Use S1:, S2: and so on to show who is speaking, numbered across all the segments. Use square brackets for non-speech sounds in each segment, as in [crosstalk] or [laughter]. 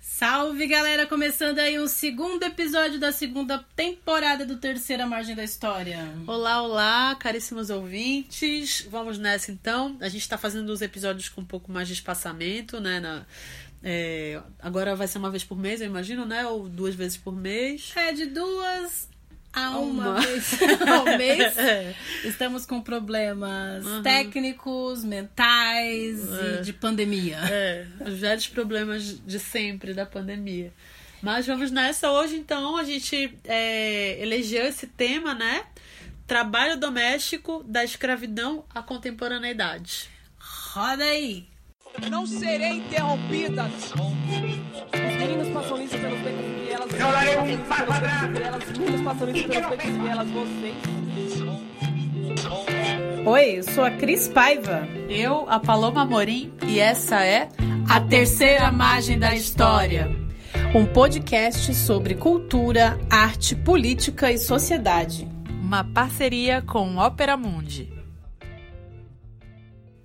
S1: Salve galera, começando aí um segundo episódio da segunda temporada do Terceira Margem da História.
S2: Olá, olá, caríssimos ouvintes. Vamos nessa então. A gente está fazendo os episódios com um pouco mais de espaçamento, né? Na, é, agora vai ser uma vez por mês, eu imagino, né? Ou duas vezes por mês.
S1: É, de duas a uma,
S2: Uma.
S1: vez ao [laughs] mês. [laughs] Estamos com problemas
S2: Uhum.
S1: técnicos, mentais
S2: É.
S1: e de pandemia.
S2: É, os velhos problemas de sempre da pandemia. Mas vamos nessa. Hoje, então, a gente é, elegeu esse tema, né? Trabalho doméstico da escravidão à contemporaneidade.
S1: Roda aí!
S3: Não serei interrompida. Os meninos passam isso pelos becos
S4: Eu darei um passo
S3: pelos
S4: atrás.
S3: becos e elas. Os meninos passam isso pelos becos e elas. Vocês.
S1: Oi, eu sou a Cris Paiva.
S2: Eu, a Paloma Morim, e essa é
S1: A Terceira Margem da História. Um podcast sobre cultura, arte, política e sociedade.
S2: uma parceria com Ópera Mundi.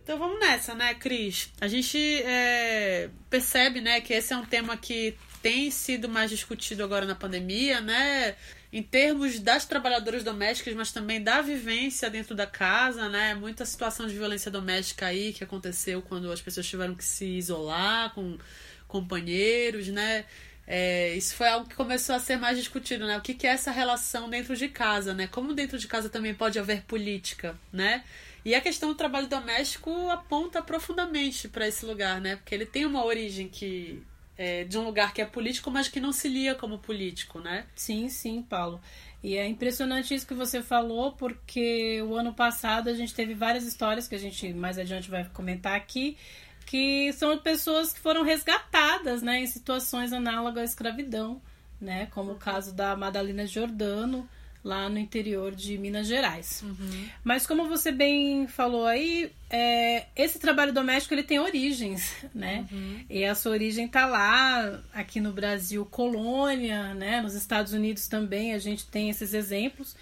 S2: Então vamos nessa, né, Cris? A gente é, percebe, né, que esse é um tema que tem sido mais discutido agora na pandemia, né? Em termos das trabalhadoras domésticas, mas também da vivência dentro da casa, né? Muita situação de violência doméstica aí que aconteceu quando as pessoas tiveram que se isolar com companheiros, né? É, isso foi algo que começou a ser mais discutido, né? O que, que é essa relação dentro de casa, né? Como dentro de casa também pode haver política, né? E a questão do trabalho doméstico aponta profundamente para esse lugar, né? Porque ele tem uma origem que é de um lugar que é político, mas que não se lia como político, né?
S1: Sim, sim, Paulo. E é impressionante isso que você falou, porque o ano passado a gente teve várias histórias que a gente mais adiante vai comentar aqui, que são pessoas que foram resgatadas, né, em situações análogas à escravidão, né, como o caso da Madalena Giordano, lá no interior de Minas Gerais. Mas como você bem falou aí, é, esse trabalho doméstico ele tem origens, né? E a sua origem tá lá, aqui no Brasil, colônia, né? Nos Estados Unidos também a gente tem esses exemplos.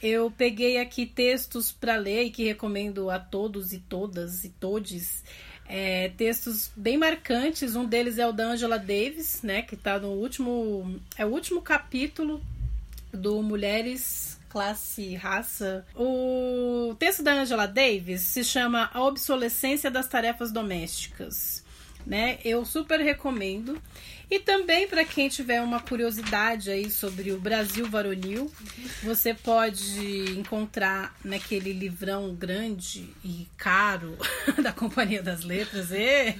S1: Eu peguei aqui textos para ler e que recomendo a todos e todas e todes. É, textos bem marcantes. Um deles é o da Angela Davis, né? Que tá no último. É o último capítulo do Mulheres, Classe Raça. O texto da Angela Davis se chama A Obsolescência das Tarefas Domésticas. Né? Eu super recomendo. E também para quem tiver uma curiosidade aí sobre o Brasil varonil, você pode encontrar naquele livrão grande e caro [laughs] da Companhia das Letras, e,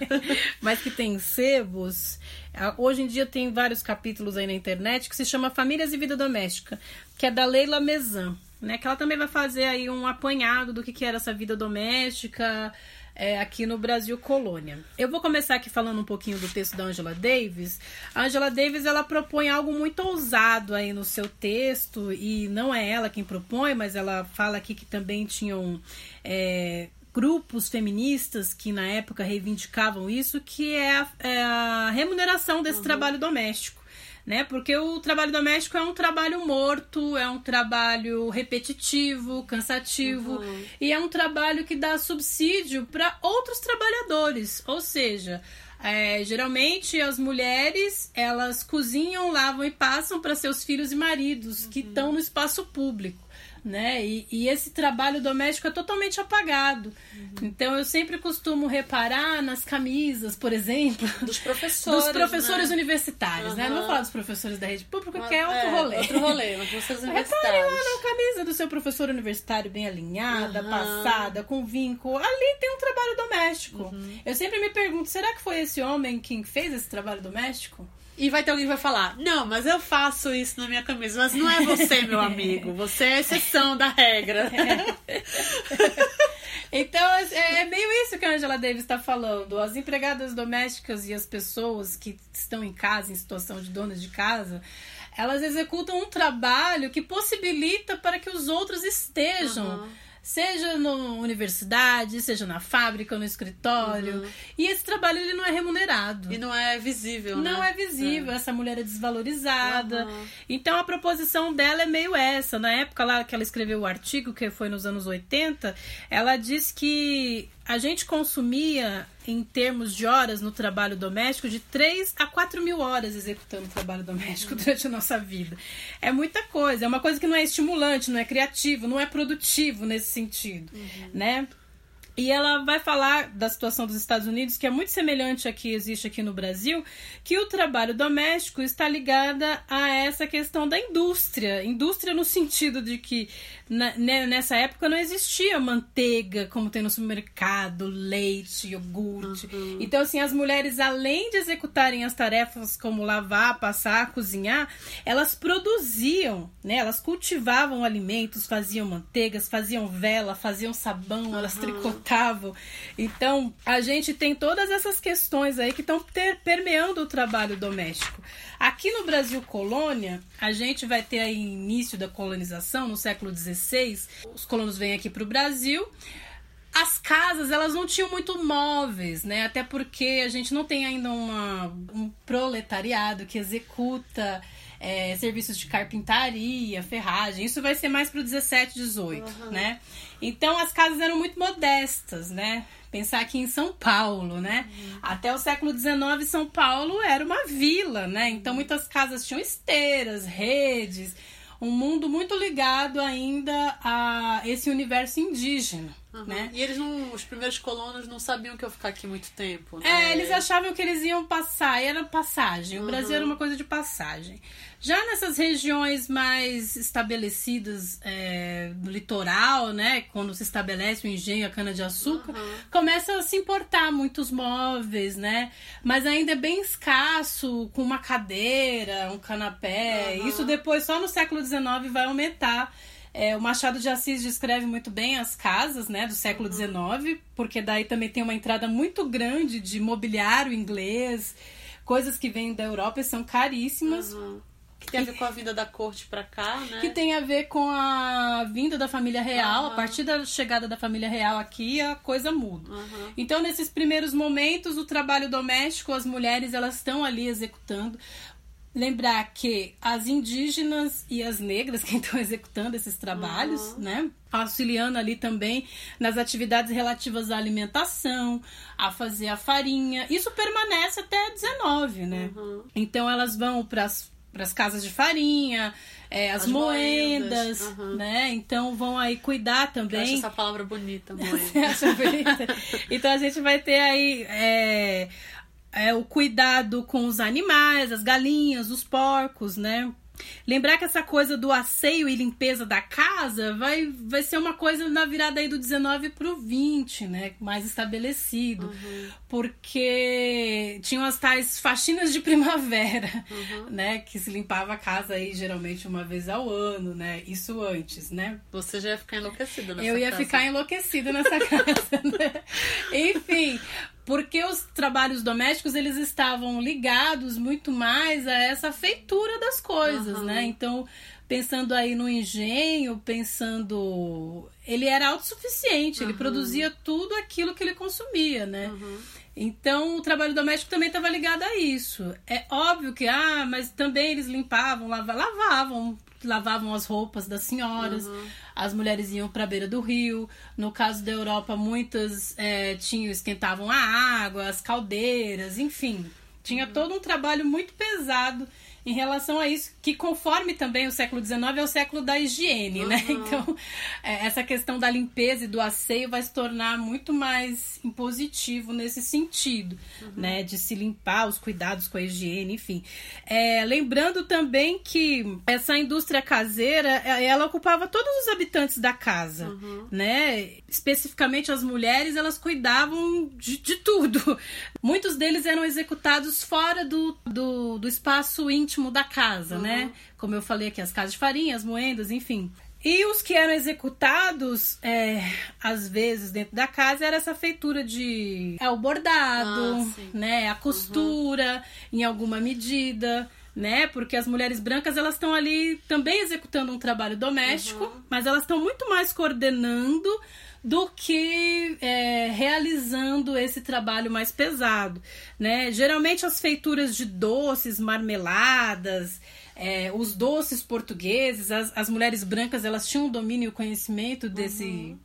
S1: mas que tem sebos. Ah, Hoje em dia tem vários capítulos aí na internet que se chama Famílias e Vida Doméstica, que é da Leila Mezan, né? Que ela também vai fazer aí um apanhado do que, que era essa vida doméstica é, aqui no Brasil colônia. Eu vou começar aqui falando um pouquinho do texto da Angela Davis. A Angela Davis ela propõe algo muito ousado aí no seu texto e não é ela quem propõe, mas ela fala aqui que também tinham é, grupos feministas que na época reivindicavam isso, que é a, é a remuneração desse trabalho doméstico né? Porque o trabalho doméstico é um trabalho morto, é um trabalho repetitivo, cansativo e é um trabalho que dá subsídio para outros trabalhadores, ou seja, é, geralmente as mulheres elas cozinham, lavam e passam para seus filhos e maridos que estão no espaço público. Né? E, e esse trabalho doméstico é totalmente apagado. Então eu sempre costumo reparar nas camisas, por exemplo, [laughs]
S2: Dos professores.
S1: dos professores
S2: né?
S1: universitários, né? Não vou falar dos professores da rede pública,
S2: Mas-
S1: que é outro
S2: é,
S1: rolê.
S2: Outro rolê, mas professores [laughs]
S1: Repare
S2: universitários.
S1: lá na camisa do seu professor universitário bem alinhada,
S2: Aham.
S1: passada, com vinco. Ali tem um trabalho doméstico.
S2: Uhum.
S1: Eu sempre me pergunto, será que foi esse homem quem fez esse trabalho doméstico?
S2: E vai ter alguém que vai falar: Não, mas eu faço isso na minha camisa. Mas não é você, meu amigo. Você é a exceção da regra. [laughs]
S1: Então, é é meio isso que a Angela Davis está falando. As empregadas domésticas e as pessoas que estão em casa, em situação de donas de casa, elas executam um trabalho que possibilita para que os outros estejam.
S2: Uhum.
S1: Seja na universidade, seja na fábrica, no escritório. E esse trabalho ele não é remunerado.
S2: E não é visível,
S1: Não
S2: né?
S1: é visível, essa mulher é desvalorizada.
S2: Aham.
S1: Então a proposição dela é meio essa. Na época lá que ela escreveu o artigo, que foi nos anos 80, ela diz que a gente consumia, em termos de horas no trabalho doméstico, de 3 a 4 mil horas executando trabalho doméstico [laughs] durante a nossa vida. É muita coisa, é uma coisa que não é estimulante, não é criativo, não é produtivo nesse sentido, uhum. né? E ela vai falar da situação dos Estados Unidos, que é muito semelhante à que existe aqui no Brasil, que o trabalho doméstico está ligada a essa questão da indústria. Indústria no sentido de que na, né, nessa época não existia manteiga como tem no supermercado, leite, iogurte. Uhum. Então, assim, as mulheres, além de executarem as tarefas como lavar, passar, cozinhar, elas produziam, né? Elas cultivavam alimentos, faziam manteigas, faziam vela, faziam sabão, uhum. elas tricotavam então, a gente tem todas essas questões aí que estão permeando o trabalho doméstico. Aqui no Brasil colônia, a gente vai ter aí início da colonização no século XVI. Os colonos vêm aqui para o Brasil as casas elas não tinham muito móveis, né? Até porque a gente não tem ainda uma, um proletariado que executa é, serviços de carpintaria, ferragem. Isso vai ser mais para o 17, 18, uhum. né? Então as casas eram muito modestas, né? Pensar aqui em São Paulo, né? Uhum. Até o século XIX, São Paulo era uma vila, né? Então muitas casas tinham esteiras, redes, um mundo muito ligado ainda a esse universo indígena. Uhum. Né?
S2: E eles não, os primeiros colonos não sabiam que eu ficar aqui muito tempo. Né?
S1: É, eles achavam que eles iam passar, era passagem. O uhum. Brasil era uma coisa de passagem. Já nessas regiões mais estabelecidas é, no litoral, né, quando se estabelece o engenho, a cana-de-açúcar, uhum. começa a se importar muitos móveis, né? Mas ainda é bem escasso, com uma cadeira, um canapé. Isso depois, só no século XIX, vai aumentar. É, o Machado de Assis descreve muito bem as casas né, do século XIX, uhum. porque daí também tem uma entrada muito grande de mobiliário inglês, coisas que vêm da Europa e são caríssimas.
S2: Uhum. Que tem a ver com a vinda da corte para cá, né?
S1: Que tem a ver com a vinda da família real. Uhum. A partir da chegada da família real aqui, a coisa muda. Uhum. Então, nesses primeiros momentos, o trabalho doméstico, as mulheres, elas estão ali executando lembrar que as indígenas e as negras que estão [laughs] executando esses trabalhos, uhum. né? Auxiliando ali também nas atividades relativas à alimentação, a fazer a farinha. Isso permanece até 19, né? Uhum. Então elas vão para as casas de farinha, é, as, as, moendas, moendas uhum. né? Então vão aí cuidar também. Eu
S2: acho essa palavra bonita, [laughs] moenda.
S1: bonita? então a gente vai ter aí é, é, o cuidado com os animais, as galinhas, os porcos, né? Lembrar que essa coisa do asseio e limpeza da casa vai, vai ser uma coisa na virada aí do 19 pro 20, né? Mais estabelecido. Uhum. Porque tinham as tais faxinas de primavera, uhum. né? Que se limpava a casa aí geralmente uma vez ao ano, né? Isso antes, né?
S2: Você já ia ficar enlouquecida nessa
S1: Eu ia
S2: casa.
S1: ficar enlouquecida nessa [laughs] casa, né? Enfim, porque os trabalhos domésticos eles estavam ligados muito mais a essa feitura das coisas, uhum. né? Então, pensando aí no engenho, pensando. Ele era autossuficiente, uhum. ele produzia tudo aquilo que ele consumia, né? Uhum. Então, o trabalho doméstico também estava ligado a isso. É óbvio que, ah, mas também eles limpavam, lavavam, lavavam lavavam as roupas das senhoras, uhum. as mulheres iam para a beira do rio. No caso da Europa, muitas é, tinham esquentavam a água, as caldeiras, enfim, tinha uhum. todo um trabalho muito pesado em relação a isso, que conforme também o século XIX é o século da higiene, né? uhum. né? Então, é, essa questão da limpeza e do asseio vai se tornar muito mais impositivo nesse sentido, uhum. né? De se limpar, os cuidados com a higiene, enfim. É, lembrando também que essa indústria caseira, é, ela ocupava todos os habitantes da casa, uhum. né? Especificamente as mulheres, elas cuidavam de, de tudo. Muitos deles eram executados fora do, do, do espaço íntimo íntimo da casa, né? Uhum. né? Como eu falei aqui, as casas de farinha, as moendas, enfim. E os que eram executados, é, às vezes, dentro da casa, era essa feitura de. É o bordado, ah, né? A costura, uhum. em alguma medida né? Porque as mulheres brancas elas estão ali também executando um trabalho doméstico, uhum. mas elas estão muito mais coordenando do que é, realizando esse trabalho mais pesado, né? Geralmente as feituras de doces, marmeladas, é, os doces portugueses, as, as mulheres brancas elas tinham um domínio e o conhecimento desse uhum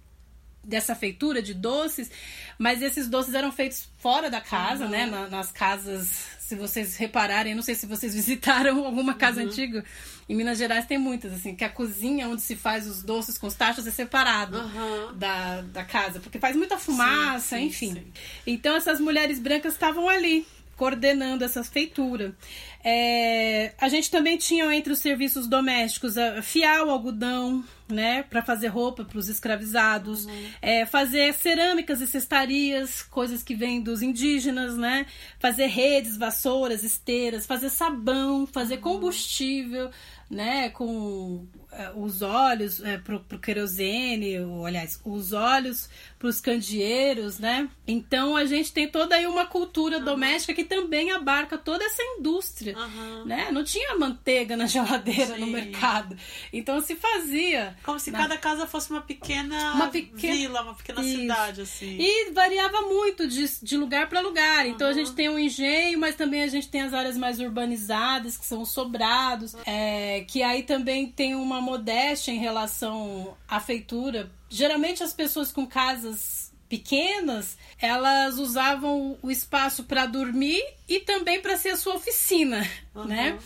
S1: dessa feitura de doces, mas esses doces eram feitos fora da casa,
S2: Uhum.
S1: né? Na- nas casas, se vocês repararem, não sei se vocês [laughs] visitaram alguma casa
S2: Uhum.
S1: antiga. Em Minas Gerais tem muitas, assim, que a cozinha onde se faz os doces com os tachos é separado
S2: Aham.
S1: da, da casa, porque faz muita fumaça,
S2: sim,
S1: enfim.
S2: sim.
S1: Então essas mulheres brancas estavam ali coordenando essa feitura. É, a gente também tinha entre os serviços domésticos a, fiar o algodão, né, para fazer roupa para os escravizados, é, fazer cerâmicas e cestarias, coisas que vêm dos indígenas, né, fazer redes, vassouras, esteiras, fazer sabão, fazer combustível, né, com os olhos é, pro, pro querosene, ou, aliás, os olhos pros candeeiros, né? Então a gente tem toda aí uma cultura doméstica que também abarca toda essa indústria,
S2: Aham.
S1: né? Não tinha manteiga na geladeira no
S2: Sim.
S1: mercado, então se fazia.
S2: Como se
S1: Na-
S2: cada casa fosse uma pequena
S1: Uma pequena-
S2: vila, uma pequena
S1: Isso.
S2: cidade, assim.
S1: E variava muito de, de lugar para lugar. Então a gente tem o engenho, mas também a gente tem as áreas mais urbanizadas, que são os sobrados, é, que aí também tem uma modéstia em relação à feitura. Geralmente as pessoas com casas pequenas, elas usavam o espaço para dormir e também para ser a sua oficina, né?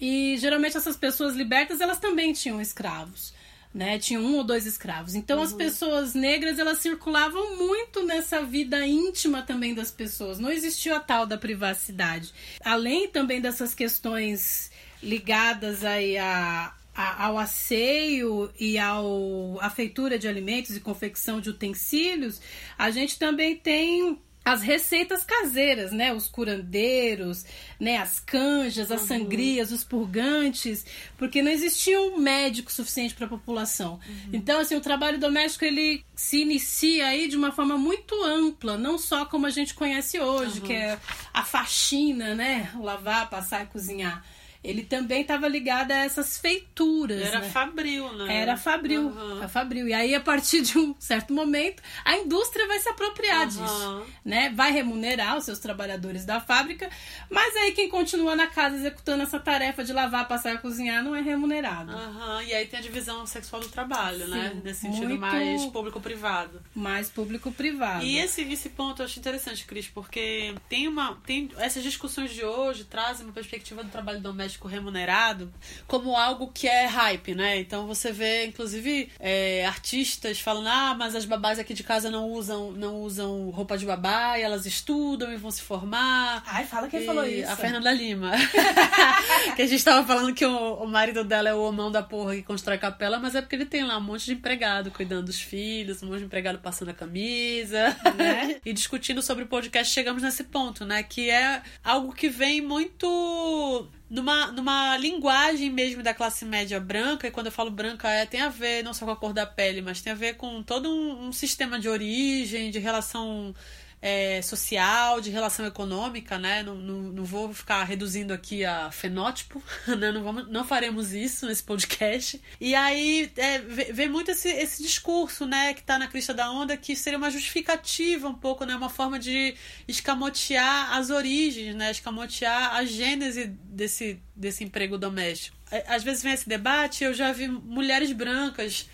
S1: E geralmente essas pessoas libertas, elas também tinham escravos. Né, tinham um ou dois escravos. Então as pessoas negras elas circulavam muito nessa vida íntima também das pessoas. Não existiu a tal da privacidade. Além também dessas questões ligadas aí a, a- ao asseio e ao à feitura de alimentos e confecção de utensílios, a gente também tem as receitas caseiras, né? Os curandeiros, né? As canjas, as sangrias, os purgantes, porque não existia um médico suficiente para a população. Então, assim, o trabalho doméstico ele se inicia aí de uma forma muito ampla, não só como a gente conhece hoje, que é a faxina, né? Lavar, passar e cozinhar. Ele também estava ligado a essas feituras.
S2: Era
S1: né?
S2: fabril, né?
S1: Era fabril,
S2: Aham.
S1: a fabril. E aí, a partir de um certo momento, a indústria vai se apropriar
S2: Aham.
S1: disso, né? Vai remunerar os seus trabalhadores da fábrica, mas aí quem continua na casa executando essa tarefa de lavar, passar e cozinhar não é remunerado.
S2: Aham, E aí tem a divisão sexual do trabalho, né?
S1: Sim,
S2: Nesse sentido mais público-privado.
S1: Mais público-privado.
S2: E esse, esse ponto eu acho interessante, Cris, porque tem uma. Tem, essas discussões de hoje trazem uma perspectiva do trabalho doméstico remunerado como algo que é hype, né? Então você vê, inclusive, é, artistas falando, ah, mas as babás aqui de casa não usam, não usam roupa de babá e elas estudam e vão se formar.
S1: Ai, fala quem
S2: E
S1: falou isso.
S2: A Fernanda Lima. [laughs] que a gente tava falando que o, o marido dela é o homão da porra que constrói capela, mas é porque ele tem lá um monte de empregado cuidando dos filhos, um monte de empregado passando a camisa, né? [laughs] E discutindo sobre o podcast, chegamos nesse ponto, né? Que é algo que vem muito numa, numa linguagem mesmo da classe média branca, e quando eu falo branca é, tem a ver não só com a cor da pele, mas tem a ver com todo um, um sistema de origem, de relação é, social, de relação econômica, né? Não, não, não vou ficar reduzindo aqui a fenótipo, [laughs] né? Não, vamos, não faremos isso nesse podcast. E aí é, vê muito esse, esse discurso, né? Que tá na crista da onda, que seria uma justificativa um pouco, né? Uma forma de escamotear as origens, né? Escamotear a gênese desse, desse emprego doméstico. É, Às vezes vem esse debate, eu já vi mulheres brancas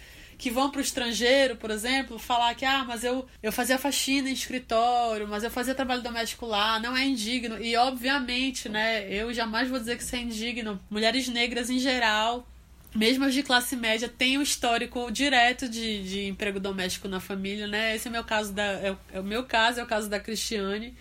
S2: que vão para o estrangeiro, por exemplo, falar que ah, mas eu, eu fazia faxina em escritório, mas eu fazia trabalho doméstico lá, não é indigno. E obviamente, né, eu jamais vou dizer que isso é indigno. Mulheres negras em geral, mesmo as de classe média, têm um histórico direto de, de emprego doméstico na família, né? Esse é meu caso da é é o meu caso, é o caso da Cristiane.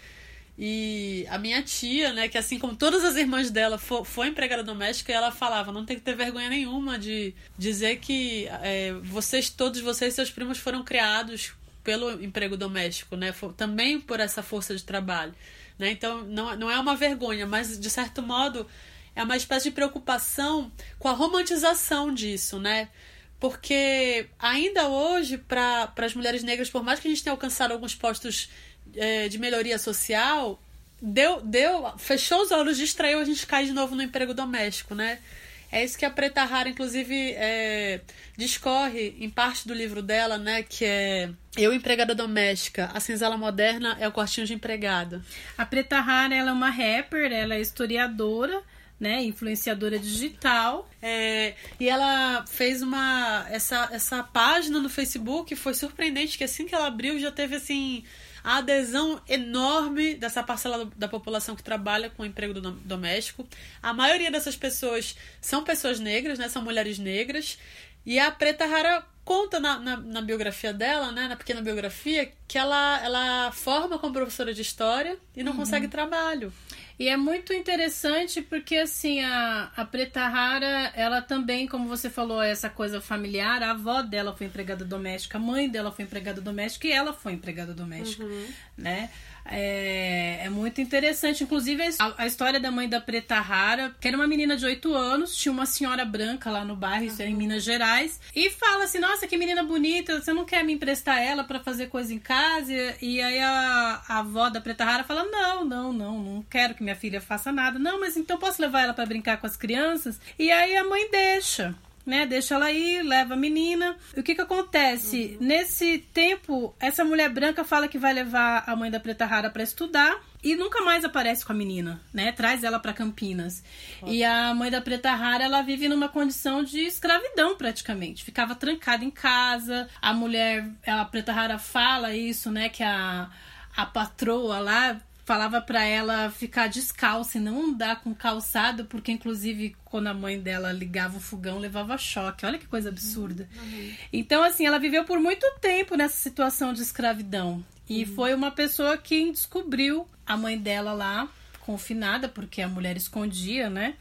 S2: E a minha tia, né, que assim como todas as irmãs dela fo- foi empregada doméstica, ela falava: não tem que ter vergonha nenhuma de dizer que é, vocês, todos vocês, seus primos foram criados pelo emprego doméstico, né? Também por essa força de trabalho. Né? Então não, não é uma vergonha, mas de certo modo é uma espécie de preocupação com a romantização disso, né? Porque ainda hoje, para as mulheres negras, por mais que a gente tenha alcançado alguns postos é, de melhoria social, deu, deu, fechou os olhos, distraiu, a gente cai de novo no emprego doméstico, né? É isso que a Preta Rara, inclusive, é, discorre em parte do livro dela, né? Que é Eu, Empregada Doméstica, a Cinzela Moderna é o quartinho de empregada.
S1: A Preta Rara ela é uma rapper, ela é historiadora, né, influenciadora digital.
S2: É, e ela fez uma essa, essa página no Facebook, foi surpreendente que assim que ela abriu já teve assim a adesão enorme dessa parcela da população que trabalha com emprego doméstico. A maioria dessas pessoas são pessoas negras, né? São mulheres negras. E a Preta Rara conta na, na, na, biografia dela, né, na pequena biografia, que ela, ela forma como professora de história e não uhum. consegue trabalho.
S1: E é muito interessante porque, assim, a, a Preta Rara, ela também, como você falou, essa coisa familiar, a avó dela foi empregada doméstica, a mãe dela foi empregada doméstica e ela foi empregada doméstica, uhum. né? É, é muito interessante. Inclusive, a, a, história da mãe da Preta Rara, que era uma menina de 8 anos, tinha uma senhora branca lá no bairro, isso é em Minas Gerais, e fala assim: Nossa, que menina bonita, você não quer me emprestar ela para fazer coisa em casa? E aí a, a avó da Preta Rara fala: Não, não, não, não quero que minha filha faça nada. Não, mas então posso levar ela para brincar com as crianças? E aí a mãe deixa né? Deixa ela ir, leva a menina. O que que acontece? Uhum. Nesse tempo, essa mulher branca fala que vai levar a mãe da Preta Rara para estudar e nunca mais aparece com a menina, né? Traz ela para Campinas. E a mãe da Preta Rara, ela vive numa condição de escravidão praticamente. Ficava trancada em casa. A mulher, a Preta Rara fala isso, né, que a a patroa lá falava para ela ficar descalça e não andar com calçado, porque inclusive quando a mãe dela ligava o fogão, levava choque. Olha que coisa absurda. Uhum. Então, assim, ela viveu por muito tempo nessa situação de escravidão. E uhum. foi uma pessoa que descobriu a mãe dela lá, confinada, porque a mulher escondia, né?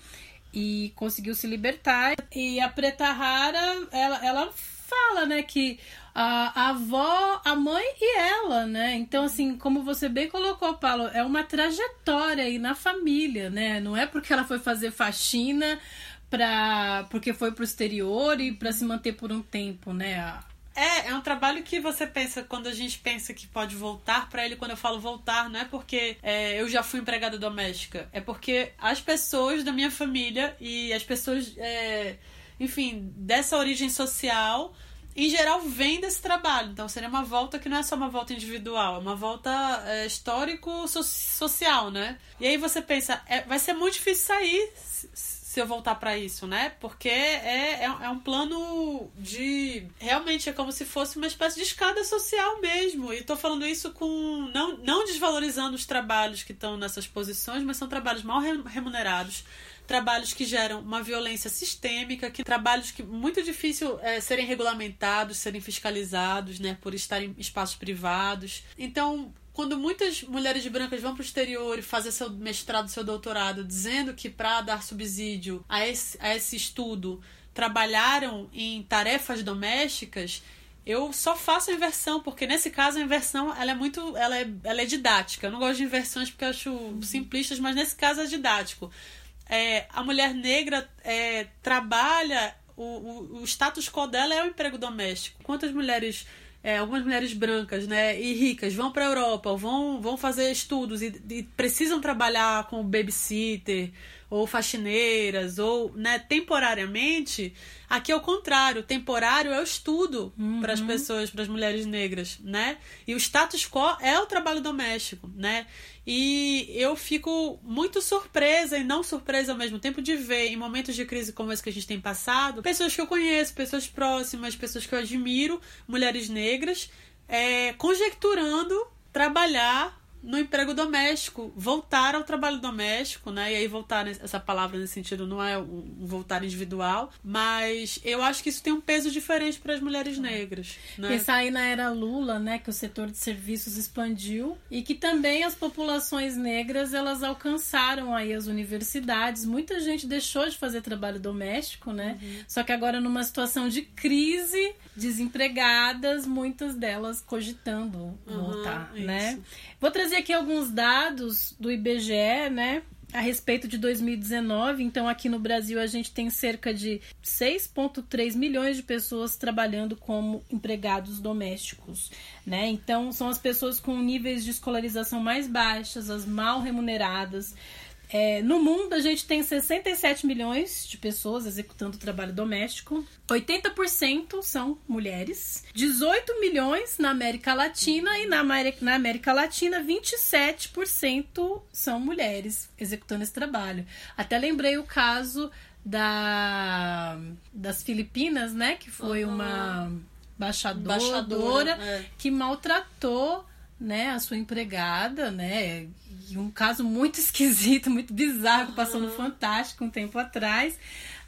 S1: E conseguiu se libertar. E a Preta Rara, ela, ela fala, né, que a, a avó, a mãe e ela, né? Então, assim, como você bem colocou, Paulo, é uma trajetória aí na família, né? Não é porque ela foi fazer faxina pra, porque foi pro exterior e para se manter por um tempo, né?
S2: É, é um trabalho que você pensa, quando a gente pensa que pode voltar para ele, quando eu falo voltar, não é porque é, eu já fui empregada doméstica, é porque as pessoas da minha família e as pessoas, é, enfim, dessa origem social em geral, vem desse trabalho. Então, seria uma volta que não é só uma volta individual, é uma volta é, histórico-social, né? E aí você pensa, é, vai ser muito difícil sair se eu voltar para isso, né? Porque é, é, é, um plano de. Realmente é como se fosse uma espécie de escada social mesmo. E tô falando isso com. Não, não desvalorizando os trabalhos que estão nessas posições, mas são trabalhos mal remunerados trabalhos que geram uma violência sistêmica, que trabalhos que muito difícil é, serem regulamentados, serem fiscalizados, né, por estar em espaços privados. Então, quando muitas mulheres brancas vão para o exterior e fazer seu mestrado, seu doutorado, dizendo que para dar subsídio a esse, a esse estudo trabalharam em tarefas domésticas, eu só faço a inversão, porque nesse caso a inversão ela é muito. Ela é, ela é didática. Eu não gosto de inversões porque eu acho simplistas, mas nesse caso é didático é, a mulher negra é, trabalha, o, o, o, status quo dela é o emprego doméstico. Quantas mulheres, é, algumas mulheres brancas né, e ricas vão para a Europa, vão, vão fazer estudos e, e precisam trabalhar com babysitter ou faxineiras, ou né, temporariamente, aqui é o contrário, temporário é o estudo uhum. para as pessoas, para as mulheres negras, né? E o status quo é o trabalho doméstico, né? E eu fico muito surpresa e não surpresa ao mesmo tempo de ver em momentos de crise como esse que a gente tem passado, pessoas que eu conheço, pessoas próximas, pessoas que eu admiro, mulheres negras, é, conjecturando trabalhar no emprego doméstico, voltar ao trabalho doméstico, né? E aí voltar essa palavra nesse sentido não é um voltar individual, mas eu acho que isso tem um peso diferente para as mulheres negras. Né?
S1: Pensar aí na era Lula, né? Que o setor de serviços expandiu e que também as populações negras elas alcançaram aí as universidades. Muita gente deixou de fazer trabalho doméstico, né? Uhum. Só que agora numa situação de crise, desempregadas, muitas delas cogitando voltar, uhum, né? Vou trazer aqui alguns dados do IBGE, né? A respeito de 2019, então aqui no Brasil a gente tem cerca de 6,3 milhões de pessoas trabalhando como empregados domésticos, né? Então são as pessoas com níveis de escolarização mais baixas, as mal remuneradas, É, no mundo, a gente tem 67 milhões de pessoas executando trabalho doméstico. 80% são mulheres. 18 milhões na América Latina. E na América, na América Latina, 27% são mulheres executando esse trabalho. Até lembrei o caso da, das Filipinas, né? Que foi uhum. uma embaixadora, embaixadora é. que maltratou né, a sua empregada, né? E um caso muito [laughs] esquisito, muito bizarro, que passou no Fantástico um tempo atrás,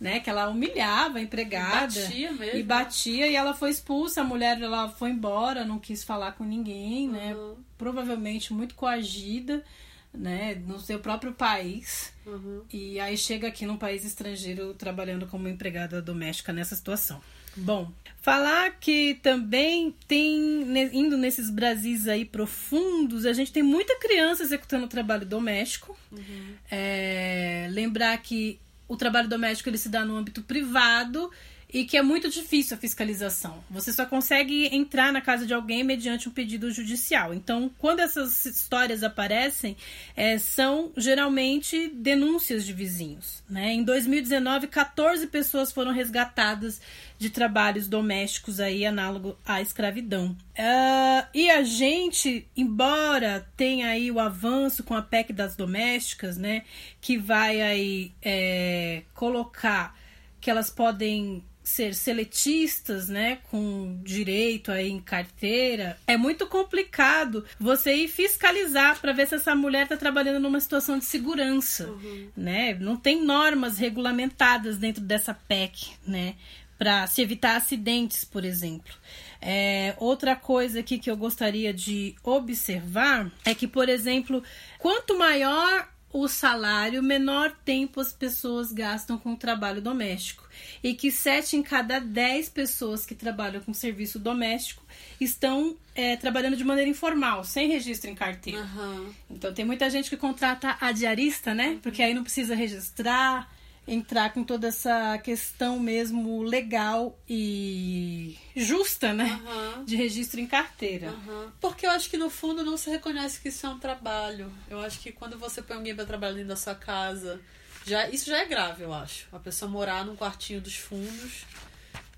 S1: né? Que ela humilhava a empregada. E batia mesmo. E batia, e ela foi expulsa, a mulher ela foi embora, não quis falar com ninguém, né? uhum. né? Provavelmente muito coagida, né? No seu próprio país. Uhum. E aí chega aqui num país estrangeiro trabalhando como empregada doméstica nessa situação. Bom, falar que também tem, indo nesses Brasis aí profundos, a gente tem muita criança executando trabalho doméstico. Uhum. É, lembrar que o trabalho doméstico ele se dá no âmbito privado e que é muito difícil a fiscalização. Você só consegue entrar na casa de alguém mediante um pedido judicial. Então, quando essas histórias aparecem, é, são geralmente denúncias de vizinhos. Né? Em 2019, 14 pessoas foram resgatadas de trabalhos domésticos aí análogo à escravidão. Uh, e a gente, embora tenha aí o avanço com a PEC das domésticas, né, que vai aí é, colocar que elas podem ser seletistas, né, com direito aí em carteira, é muito complicado você ir fiscalizar para ver se essa mulher está trabalhando numa situação de segurança, uhum. né? Não tem normas regulamentadas dentro dessa PEC, né, para se evitar acidentes, por exemplo. É, outra coisa aqui que eu gostaria de observar é que, por exemplo, quanto maior o salário, menor tempo as pessoas gastam com o trabalho doméstico. E que 7 em cada 10 pessoas que trabalham com serviço doméstico estão é, trabalhando de maneira informal, sem registro em carteira. Uhum. Então tem muita gente que contrata a diarista, né? Porque aí não precisa registrar, entrar com toda essa questão mesmo legal e justa, né? Uhum. De registro em carteira.
S2: Uhum. Porque eu acho que no fundo não se reconhece que isso é um trabalho. Eu acho que quando você põe alguém para trabalhar dentro da sua casa, já isso já é grave, eu acho. A pessoa morar num quartinho dos fundos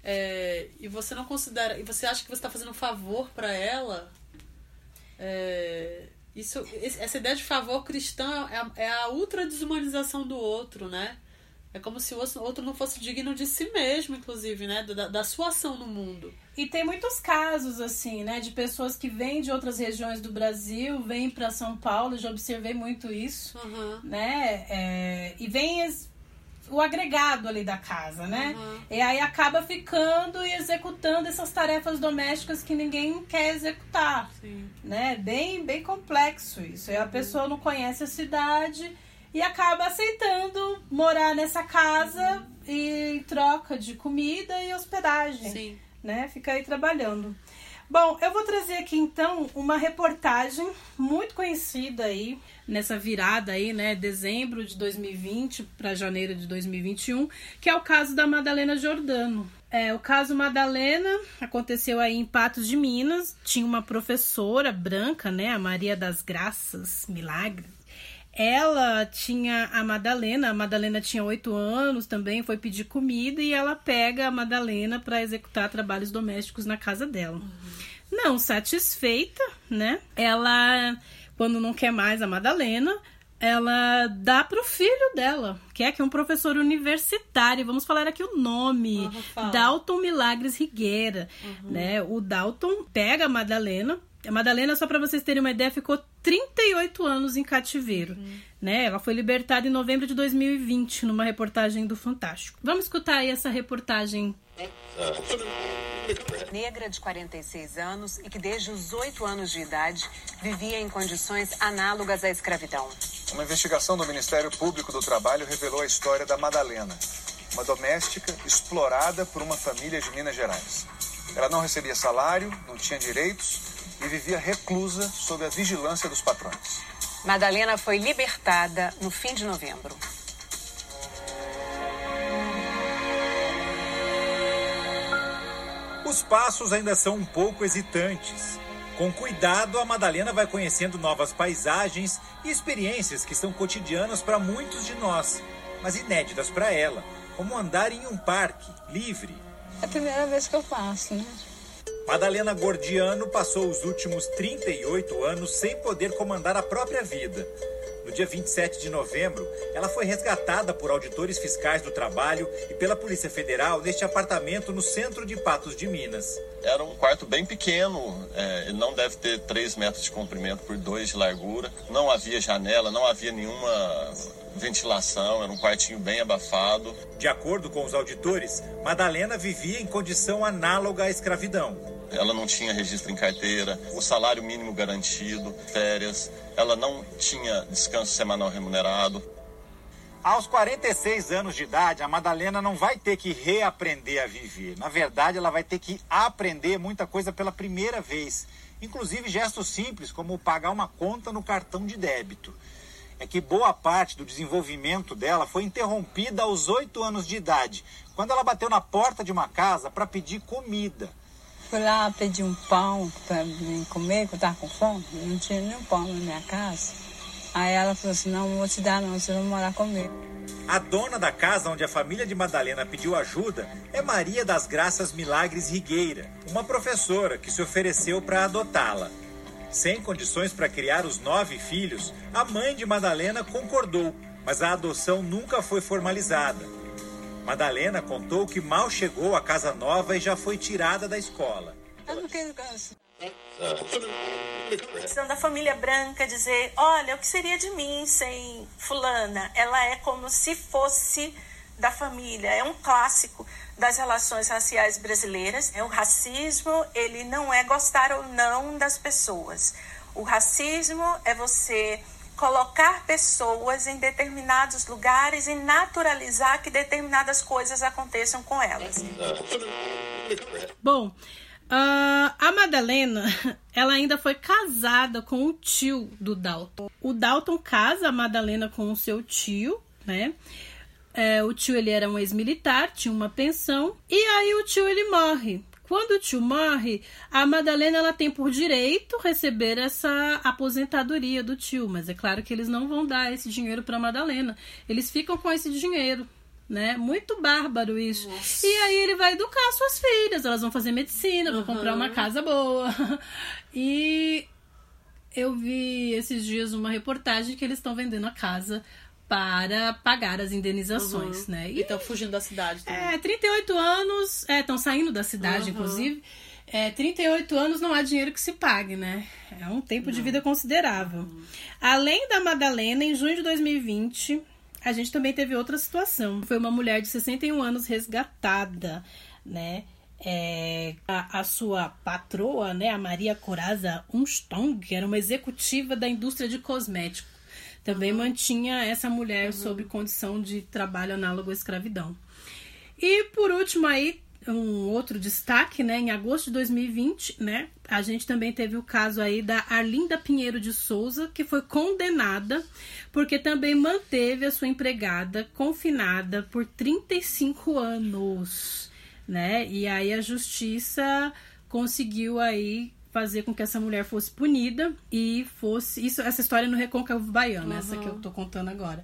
S2: é, e você não considera e você acha que você está fazendo um favor para ela. É, isso, essa ideia de favor cristão é, é a ultra desumanização do outro, né? É como se o outro não fosse digno de si mesmo, inclusive, né? Da, da sua ação no mundo.
S1: E tem muitos casos, assim, né? De pessoas que vêm de outras regiões do Brasil, vêm para São Paulo, já observei muito isso, uhum. né? É, e vem o agregado ali da casa, né? Uhum. E aí acaba ficando e executando essas tarefas domésticas que ninguém quer executar, Sim. né? Bem, bem complexo isso. E a uhum. pessoa não conhece a cidade e acaba aceitando morar nessa casa e em troca de comida e hospedagem. Sim. Né? Fica aí trabalhando. Bom, eu vou trazer aqui então uma reportagem muito conhecida aí nessa virada aí, né, dezembro de 2020 para janeiro de 2021, que é o caso da Madalena Jordano. É, o caso Madalena aconteceu aí em Patos de Minas. Tinha uma professora branca, né, a Maria das Graças Milagres ela tinha a Madalena, a Madalena tinha oito anos também, foi pedir comida e ela pega a Madalena para executar trabalhos domésticos na casa dela. Uhum. Não satisfeita, né? Ela, quando não quer mais a Madalena, ela dá pro filho dela, que é que é um professor universitário. Vamos falar aqui o nome, uhum, Dalton Milagres Rigueira, uhum. né? O Dalton pega a Madalena a Madalena, só para vocês terem uma ideia, ficou 38 anos em cativeiro. Uhum. Né? Ela foi libertada em novembro de 2020, numa reportagem do Fantástico. Vamos escutar aí essa reportagem.
S4: Negra de 46 anos e que desde os 8 anos de idade vivia em condições análogas à escravidão.
S5: Uma investigação do Ministério Público do Trabalho revelou a história da Madalena, uma doméstica explorada por uma família de Minas Gerais. Ela não recebia salário, não tinha direitos e vivia reclusa sob a vigilância dos patrões.
S4: Madalena foi libertada no fim de novembro.
S6: Os passos ainda são um pouco hesitantes. Com cuidado, a Madalena vai conhecendo novas paisagens E experiências que são cotidianas para muitos de nós, mas inéditas para ela, como andar em um parque, livre.
S7: É a primeira vez que eu faço, né?
S6: Madalena Gordiano passou os últimos 38 anos sem poder comandar a própria vida. No dia 27 de novembro, ela foi resgatada por auditores fiscais do trabalho e pela Polícia Federal neste apartamento no centro de Patos de Minas.
S8: Era um quarto bem pequeno, é, não deve ter 3 metros de comprimento por 2 de largura. Não havia janela, não havia nenhuma ventilação, era um quartinho bem abafado.
S6: De acordo com os auditores, Madalena vivia em condição análoga à escravidão.
S8: Ela não tinha registro em carteira, o salário mínimo garantido, férias, ela não tinha descanso semanal remunerado.
S6: Aos 46 anos de idade, a Madalena não vai ter que reaprender a viver. Na verdade, ela vai ter que aprender muita coisa pela primeira vez. Inclusive gestos simples, como pagar uma conta no cartão de débito. É que boa parte do desenvolvimento dela foi interrompida aos 8 anos de idade, quando ela bateu na porta de uma casa para pedir comida.
S7: Fui lá pedir um pão para mim comer, que eu tava com fome. Não tinha nenhum pão na minha casa. Aí ela falou assim, não, não vou te dar não, você vai morar comigo.
S6: A dona da casa onde a família de Madalena pediu ajuda é Maria das Graças Milagres Rigueira, uma professora que se ofereceu para adotá-la. Sem condições para criar os nove filhos, a mãe de Madalena concordou, mas a adoção nunca foi formalizada. Madalena contou que mal chegou à casa nova e já foi tirada da escola.
S7: Eu não quero casa.
S9: da família branca dizer, olha, o que seria de mim sem fulana? Ela é como se fosse da família, é um clássico das relações raciais brasileiras. O racismo, ele não é gostar ou não das pessoas. O racismo é você colocar pessoas em determinados lugares e naturalizar que determinadas coisas aconteçam com elas.
S1: Bom, Uh, a Madalena, [laughs] ela ainda foi casada com o tio do Dalton. O Dalton casa a Madalena com o seu tio, né? É, o tio ele era um ex-militar, tinha uma pensão e aí o tio ele morre. Quando o tio morre, a Madalena ela tem por direito receber essa aposentadoria do tio, mas é claro que eles não vão dar esse dinheiro para Madalena. Eles ficam com esse dinheiro, né? Muito bárbaro isso. Nossa. E aí ele vai educar suas filhas, elas vão fazer medicina, vão uhum. comprar uma casa boa. [laughs] E eu vi esses dias uma reportagem que eles estão vendendo a casa para pagar as indenizações, uhum. né?
S2: E estão fugindo da cidade também.
S1: É, 38 anos, estão é, saindo da cidade, uhum. inclusive. É, 38 anos não há dinheiro que se pague, né? É um tempo não. de vida considerável. Uhum. Além da Madalena, em junho de 2020, a gente também teve outra situação. Foi uma mulher de 61 anos resgatada, né? É, a, a, sua patroa, né, a Maria Coraza Unstong, que era uma executiva da indústria de cosméticos também mantinha essa mulher uhum. sob condição de trabalho análogo à escravidão. E por último aí, um outro destaque, né, em agosto de 2020, né, a gente também teve o caso aí da Arlinda Pinheiro de Souza, que foi condenada porque também manteve a sua empregada confinada por 35 anos, né? E aí a justiça conseguiu aí fazer com que essa mulher fosse punida e fosse. Isso, essa história no Recôncavo Baiano, uhum. essa que eu tô contando agora.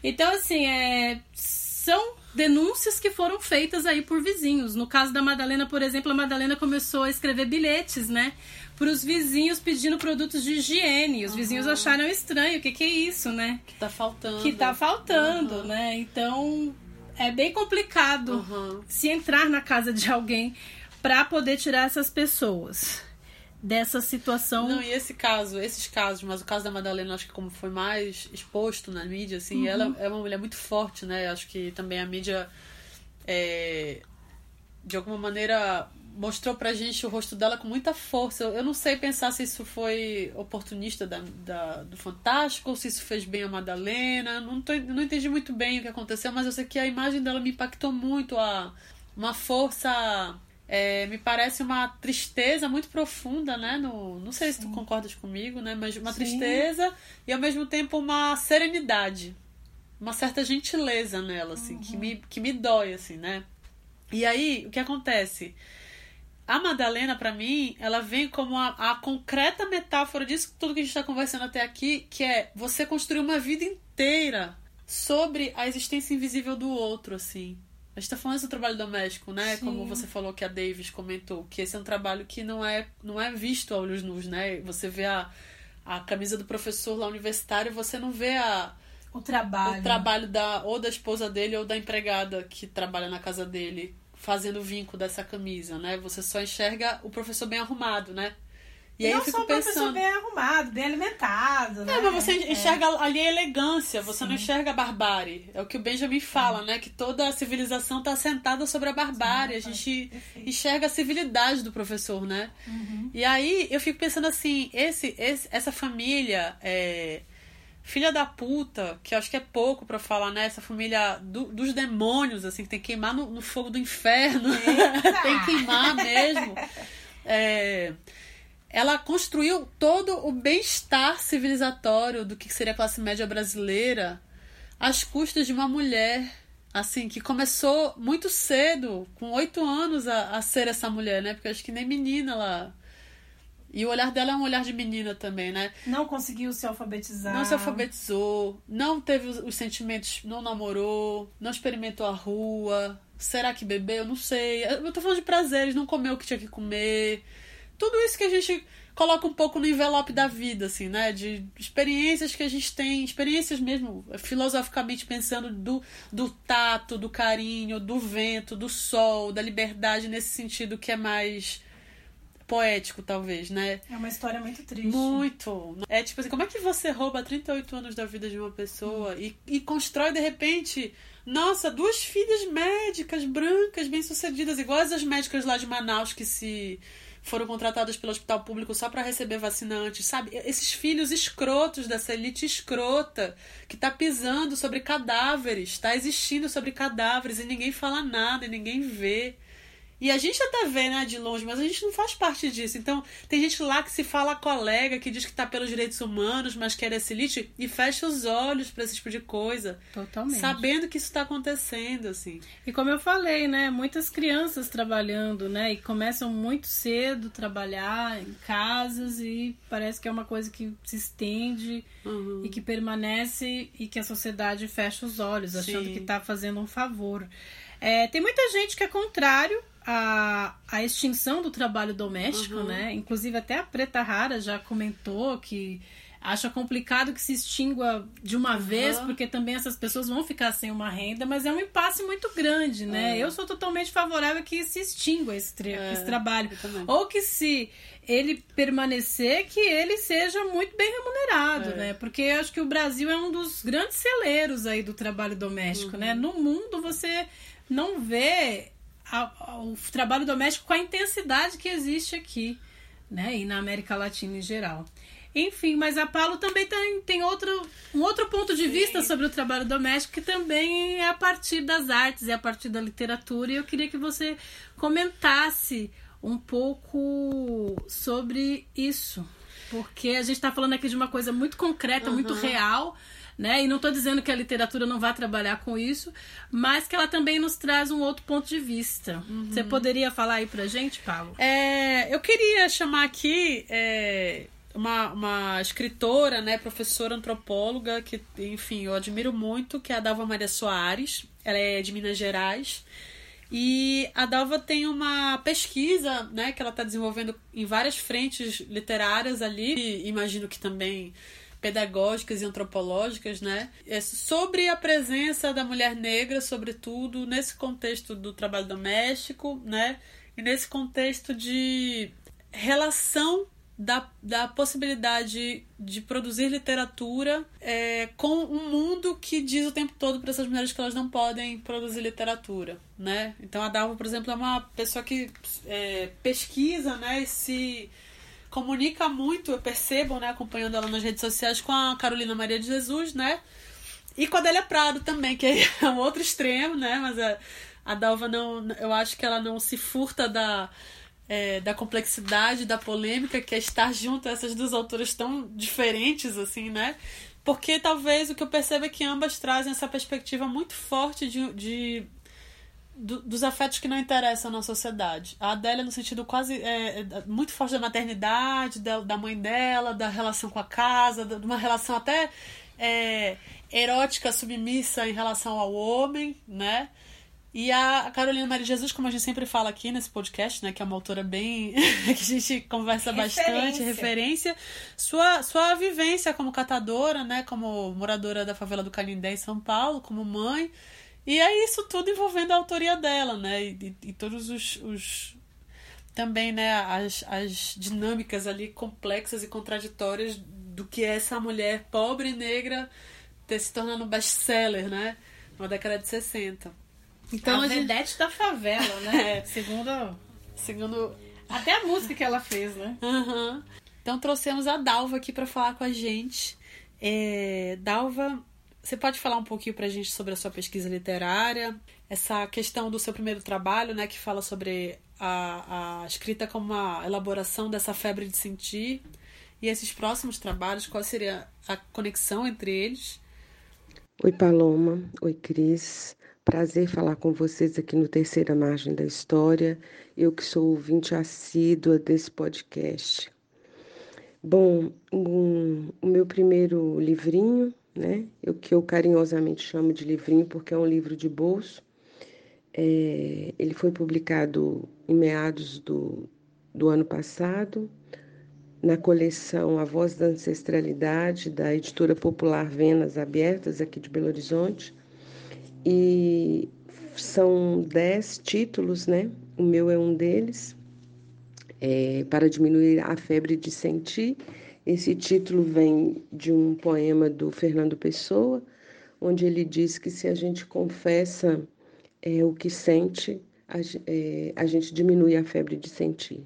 S1: Então, assim, é, são denúncias que foram feitas aí por vizinhos. No caso da Madalena, por exemplo, a Madalena começou a escrever bilhetes, né? Para os vizinhos pedindo produtos de higiene. Os uhum. vizinhos acharam estranho. O que, que é isso, né?
S2: Que tá faltando.
S1: Que tá faltando, uhum. né? Então é bem complicado se entrar na casa de alguém para poder tirar essas pessoas dessa situação.
S2: Não, e esse caso, esses casos, mas o caso da Madalena, acho que como foi mais exposto na mídia, assim, uhum. ela é uma mulher muito forte, né? Acho que também a mídia, é, de alguma maneira, mostrou pra gente o rosto dela com muita força. Eu não sei pensar se isso foi oportunista da, da, do Fantástico ou se isso fez bem a Madalena. Não, tô, não entendi muito bem o que aconteceu, mas eu sei que a imagem dela me impactou muito. A, uma força é, me parece uma tristeza muito profunda, né? No, não sei Sim. se tu concordas comigo, né? Mas uma Sim. tristeza e ao mesmo tempo uma serenidade. Uma certa gentileza nela, assim, uhum. que, me, que me dói, assim, né? E aí, o que acontece? a Madalena, para mim, ela vem como a, a, concreta metáfora disso tudo que a gente está conversando até aqui, que é você construir uma vida inteira sobre a existência invisível do outro, assim. A gente tá falando do trabalho doméstico, né? Sim. Como você falou que a Davis comentou, que esse é um trabalho que não é, não é visto a olhos nus, né? Você vê a, a camisa do professor lá universitário, você não vê a
S1: o trabalho.
S2: O trabalho da ou da esposa dele ou da empregada que trabalha na casa dele fazendo o vinco dessa camisa, né? Você só enxerga o professor bem arrumado, né?
S1: E, aí eu fico só pensando... professor bem arrumado, bem alimentado, né?
S2: É, mas você é. enxerga é. ali a elegância, você Sim. não enxerga a barbárie. É o que o Benjamin fala, é. né? Que toda a civilização está assentada sobre a barbárie. A gente perfeito. enxerga a civilidade do professor, né? Uhum. E aí eu fico pensando assim, esse, esse essa família... É filha da puta, que acho que é pouco para falar, né? Essa família do, dos demônios, assim, que tem que queimar no, no fogo do inferno. [laughs] tem que queimar mesmo. É, ela construiu todo o bem-estar civilizatório do que seria a classe média brasileira às custas de uma mulher, assim, que começou muito cedo, com oito anos, a, a ser essa mulher, né? Porque acho que nem menina ela e o olhar dela é um olhar de menina também, né?
S1: Não conseguiu se alfabetizar.
S2: Não se alfabetizou, não teve os, sentimentos, não namorou, não experimentou a rua. Será que bebeu? Não sei. Eu tô falando de prazeres, não comeu o que tinha que comer. Tudo isso que a gente coloca um pouco no envelope da vida, assim, né? De experiências que a gente tem, experiências mesmo, filosoficamente pensando do, do tato, do carinho, do vento, do sol, da liberdade, nesse sentido que é mais poético, talvez, né?
S1: É uma história muito triste.
S2: Muito. É tipo assim, como é que você rouba 38 anos da vida de uma pessoa hum. e, e constrói de repente. Nossa, duas filhas médicas, brancas, bem-sucedidas, iguais as médicas lá de Manaus que se foram contratadas pelo hospital público só para receber vacinantes, sabe? Esses filhos escrotos dessa elite escrota que tá pisando sobre cadáveres, tá existindo sobre cadáveres e ninguém fala nada e ninguém vê. E a gente até vê, né, de longe, mas a gente não faz parte disso. Então, tem gente lá que se fala colega, que diz que tá pelos direitos humanos, mas quer esse elite, e fecha os olhos para esse tipo de coisa.
S1: Totalmente.
S2: Sabendo que isso tá acontecendo, assim.
S1: E como eu falei, né, muitas crianças trabalhando, né, e começam muito cedo a trabalhar em casas e parece que é uma coisa que se estende uhum. e que permanece e que a sociedade fecha os olhos, achando Sim. que tá fazendo um favor. É, tem muita gente que é contrário a, a extinção do trabalho doméstico, uhum. né? Inclusive até a Preta Rara já comentou que acha complicado que se extingua de uma uhum. vez, porque também essas pessoas vão ficar sem uma renda, mas é um impasse muito grande, né? É. Eu sou totalmente favorável que se extingua esse, é, esse trabalho. Ou que se ele permanecer, que ele seja muito bem remunerado, é. né? Porque eu acho que o Brasil é um dos grandes celeiros aí do trabalho doméstico, uhum. né? No mundo você não vê o trabalho doméstico com a intensidade que existe aqui, né? E na América Latina em geral. Enfim, mas a Paulo também tem, tem outro, um outro ponto de Sim. vista sobre o trabalho doméstico que também é a partir das artes, é a partir da literatura. E eu queria que você comentasse um pouco sobre isso. Porque a gente está falando aqui de uma coisa muito concreta, uhum. muito real, né? E não estou dizendo que a literatura não vai trabalhar com isso, mas que ela também nos traz um outro ponto de vista. Uhum. Você poderia falar aí pra gente, Paulo?
S2: É, eu queria chamar aqui é, uma, uma escritora, né, professora antropóloga, que, enfim, eu admiro muito, que é a Dalva Maria Soares. Ela é de Minas Gerais. E a Dalva tem uma pesquisa, né, que ela está desenvolvendo em várias frentes literárias ali. E imagino que também pedagógicas e antropológicas, né? É sobre a presença da mulher negra, sobretudo nesse contexto do trabalho doméstico, né? E nesse contexto de relação da, da possibilidade de produzir literatura é, com um mundo que diz o tempo todo para essas mulheres que elas não podem produzir literatura, né? Então a Dalva, por exemplo, é uma pessoa que é, pesquisa, né? E se comunica muito, eu percebo, né, acompanhando ela nas redes sociais com a Carolina Maria de Jesus, né? E com a Adélia Prado também, que é um outro extremo, né? Mas a, a Dalva não. Eu acho que ela não se furta da, é, da complexidade, da polêmica, que é estar junto a essas duas autoras tão diferentes, assim, né? Porque talvez o que eu percebo é que ambas trazem essa perspectiva muito forte de, de do, dos afetos que não interessam na sociedade. A Adélia, no sentido quase é, é, muito forte da maternidade, da, da mãe dela, da relação com a casa, de uma relação até é, erótica, submissa em relação ao homem, né? E a Carolina Maria Jesus, como a gente sempre fala aqui nesse podcast, né, que é uma autora bem [laughs] que a gente conversa referência. bastante, referência, sua sua vivência como catadora, né, como moradora da favela do Canindé em São Paulo, como mãe, e é isso tudo envolvendo a autoria dela, né, e, e todos os, os também, né, as, as dinâmicas ali complexas e contraditórias do que é essa mulher pobre e negra ter se tornado best-seller, né, na década de 60.
S1: Então, a, a da favela, né? [laughs]
S2: É. Segundo, segundo.
S1: Até a música que ela fez, né?
S2: Uhum. Então trouxemos a Dalva aqui para falar com a gente. É, Dalva, você pode falar um pouquinho pra gente sobre a sua pesquisa literária, essa questão do seu primeiro trabalho, né, que fala sobre a, a escrita como uma elaboração dessa febre de sentir, e esses próximos trabalhos, qual seria a conexão entre eles?
S10: Oi, Paloma. Oi, Cris. Prazer falar com vocês aqui no Terceira Margem da História, eu que sou ouvinte assídua desse podcast. Bom, um, o meu primeiro livrinho, né, o que eu carinhosamente chamo de livrinho porque é um livro de bolso, é, ele foi publicado em meados do, do ano passado, na coleção A Voz da Ancestralidade, da editora popular Venas Abertas, aqui de Belo Horizonte e são dez títulos, né? O meu é um deles, é, para diminuir a febre de sentir. Esse título vem de um poema do Fernando Pessoa, onde ele diz que se a gente confessa é, o que sente, a, é, a gente diminui a febre de sentir.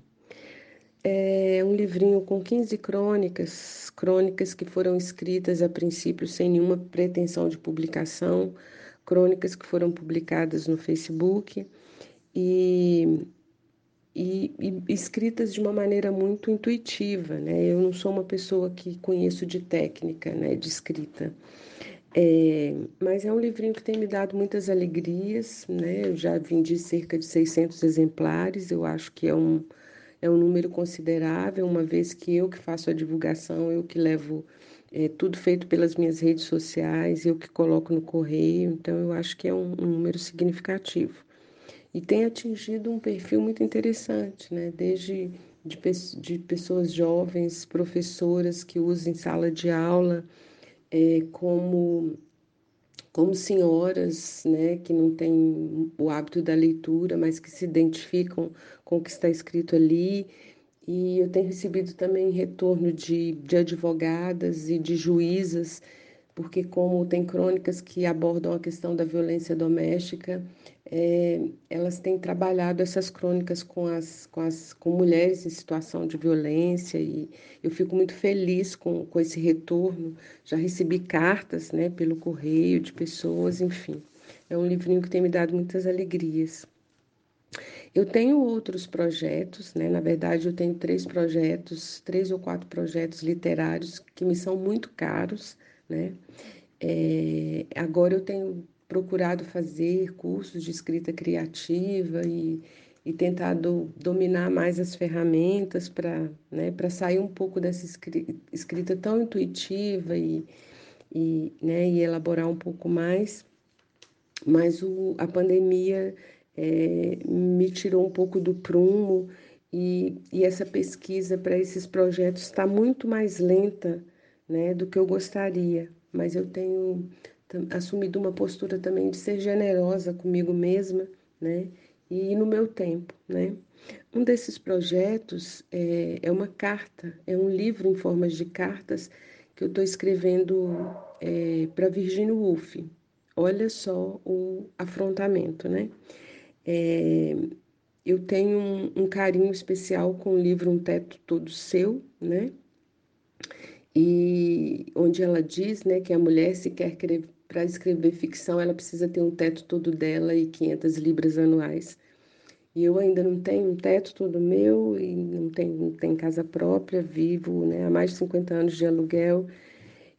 S10: É um livrinho com 15 crônicas, crônicas que foram escritas a princípio sem nenhuma pretensão de publicação, crônicas que foram publicadas no Facebook e, e, e, escritas de uma maneira muito intuitiva, né? Eu não sou uma pessoa que conheço de técnica, né, de escrita. É, mas é um livrinho que tem me dado muitas alegrias, né? Eu já vendi cerca de 600 exemplares, eu acho que é um, é um número considerável, uma vez que eu que faço a divulgação, eu que levo é tudo feito pelas minhas redes sociais, eu que coloco no correio, então eu acho que é um, um número significativo. E tem atingido um perfil muito interessante, né? Desde de, de pessoas jovens, professoras que usam sala de aula, é, como, como senhoras né, que não têm o hábito da leitura, mas que se identificam com o que está escrito ali e eu tenho recebido também retorno de, de advogadas e de juízas, porque como tem crônicas que abordam a questão da violência doméstica, é, elas têm trabalhado essas crônicas com as, com as com mulheres em situação de violência e eu fico muito feliz com, com esse retorno. Já recebi cartas né, pelo correio de pessoas, enfim. É um livrinho que tem me dado muitas alegrias. Eu tenho outros projetos, né? Na verdade, eu tenho três projetos, três ou quatro projetos literários que me são muito caros, né? É, agora eu tenho procurado fazer cursos de escrita criativa e, e tentado dominar mais as ferramentas para né, sair um pouco dessa escrita tão intuitiva e, e, né, e elaborar um pouco mais. Mas o, a pandemia é, me tirou um pouco do prumo e, e essa pesquisa para esses projetos está muito mais lenta né, do que eu gostaria, mas eu tenho assumido uma postura também de ser generosa comigo mesma, né, e no meu tempo, né. Um desses projetos é, é uma carta, é um livro em formas de cartas que eu estou escrevendo é, para Virginia Woolf. Olha só o afrontamento, né? É, eu tenho um, um, carinho especial com o livro Um Teto Todo Seu, né? E onde ela diz, né, que a mulher se quer para escrever ficção, ela precisa ter um teto todo dela e 500 libras anuais. E eu ainda não tenho um teto todo meu e não tenho, não tenho casa própria, vivo né, há mais de 50 anos de aluguel.